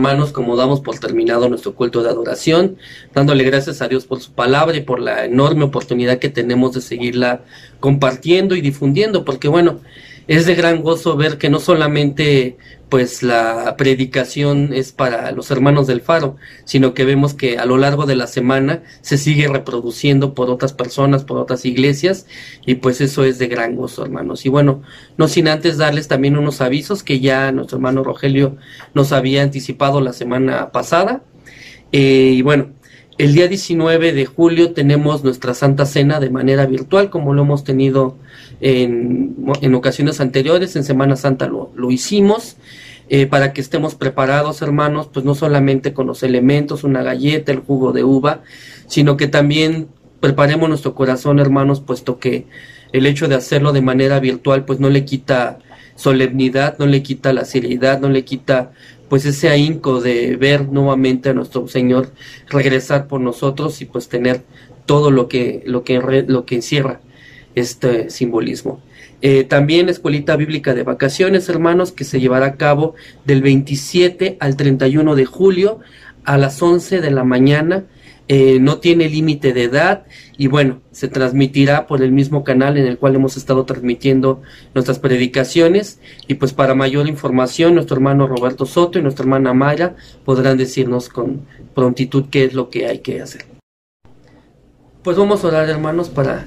Hermanos, como damos por terminado nuestro culto de adoración, dándole gracias a Dios por su palabra y por la enorme oportunidad que tenemos de seguirla compartiendo y difundiendo, porque bueno, es de gran gozo ver que no solamente pues la predicación es para los hermanos del faro, sino que vemos que a lo largo de la semana se sigue reproduciendo por otras personas, por otras iglesias, y pues eso es de gran gozo, hermanos. Y bueno, no sin antes darles también unos avisos que ya nuestro hermano Rogelio nos había anticipado la semana pasada. Eh, y bueno, el día 19 de julio tenemos nuestra Santa Cena de manera virtual, como lo hemos tenido en, en ocasiones anteriores, en Semana Santa lo, lo hicimos. Eh, para que estemos preparados, hermanos, pues no solamente con los elementos, una galleta, el jugo de uva, sino que también preparemos nuestro corazón, hermanos, puesto que el hecho de hacerlo de manera virtual, pues no le quita solemnidad, no le quita la seriedad, no le quita pues ese ahínco de ver nuevamente a nuestro Señor regresar por nosotros y pues tener todo lo que, lo que, lo que encierra este simbolismo. Eh, también Escuelita Bíblica de Vacaciones, hermanos, que se llevará a cabo del 27 al 31 de julio a las 11 de la mañana. Eh, no tiene límite de edad y bueno, se transmitirá por el mismo canal en el cual hemos estado transmitiendo nuestras predicaciones y pues para mayor información nuestro hermano Roberto Soto y nuestra hermana Maya podrán decirnos con prontitud qué es lo que hay que hacer. Pues vamos a orar hermanos para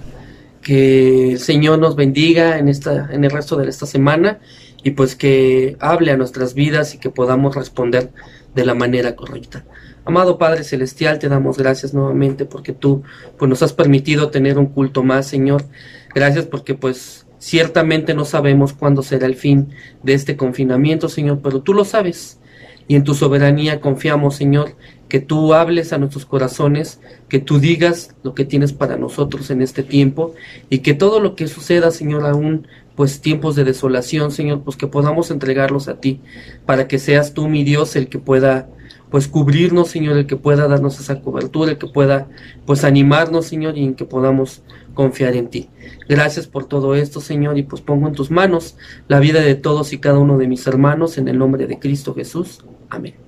que el Señor nos bendiga en, esta, en el resto de esta semana y pues que hable a nuestras vidas y que podamos responder de la manera correcta. Amado Padre Celestial, te damos gracias nuevamente porque tú pues, nos has permitido tener un culto más, Señor. Gracias porque pues ciertamente no sabemos cuándo será el fin de este confinamiento, Señor, pero tú lo sabes. Y en tu soberanía confiamos, Señor, que tú hables a nuestros corazones, que tú digas lo que tienes para nosotros en este tiempo y que todo lo que suceda, Señor, aún pues tiempos de desolación, Señor, pues que podamos entregarlos a ti, para que seas tú, mi Dios, el que pueda pues cubrirnos, Señor, el que pueda darnos esa cobertura, el que pueda pues animarnos, Señor, y en que podamos confiar en ti. Gracias por todo esto, Señor, y pues pongo en tus manos la vida de todos y cada uno de mis hermanos en el nombre de Cristo Jesús. Amén.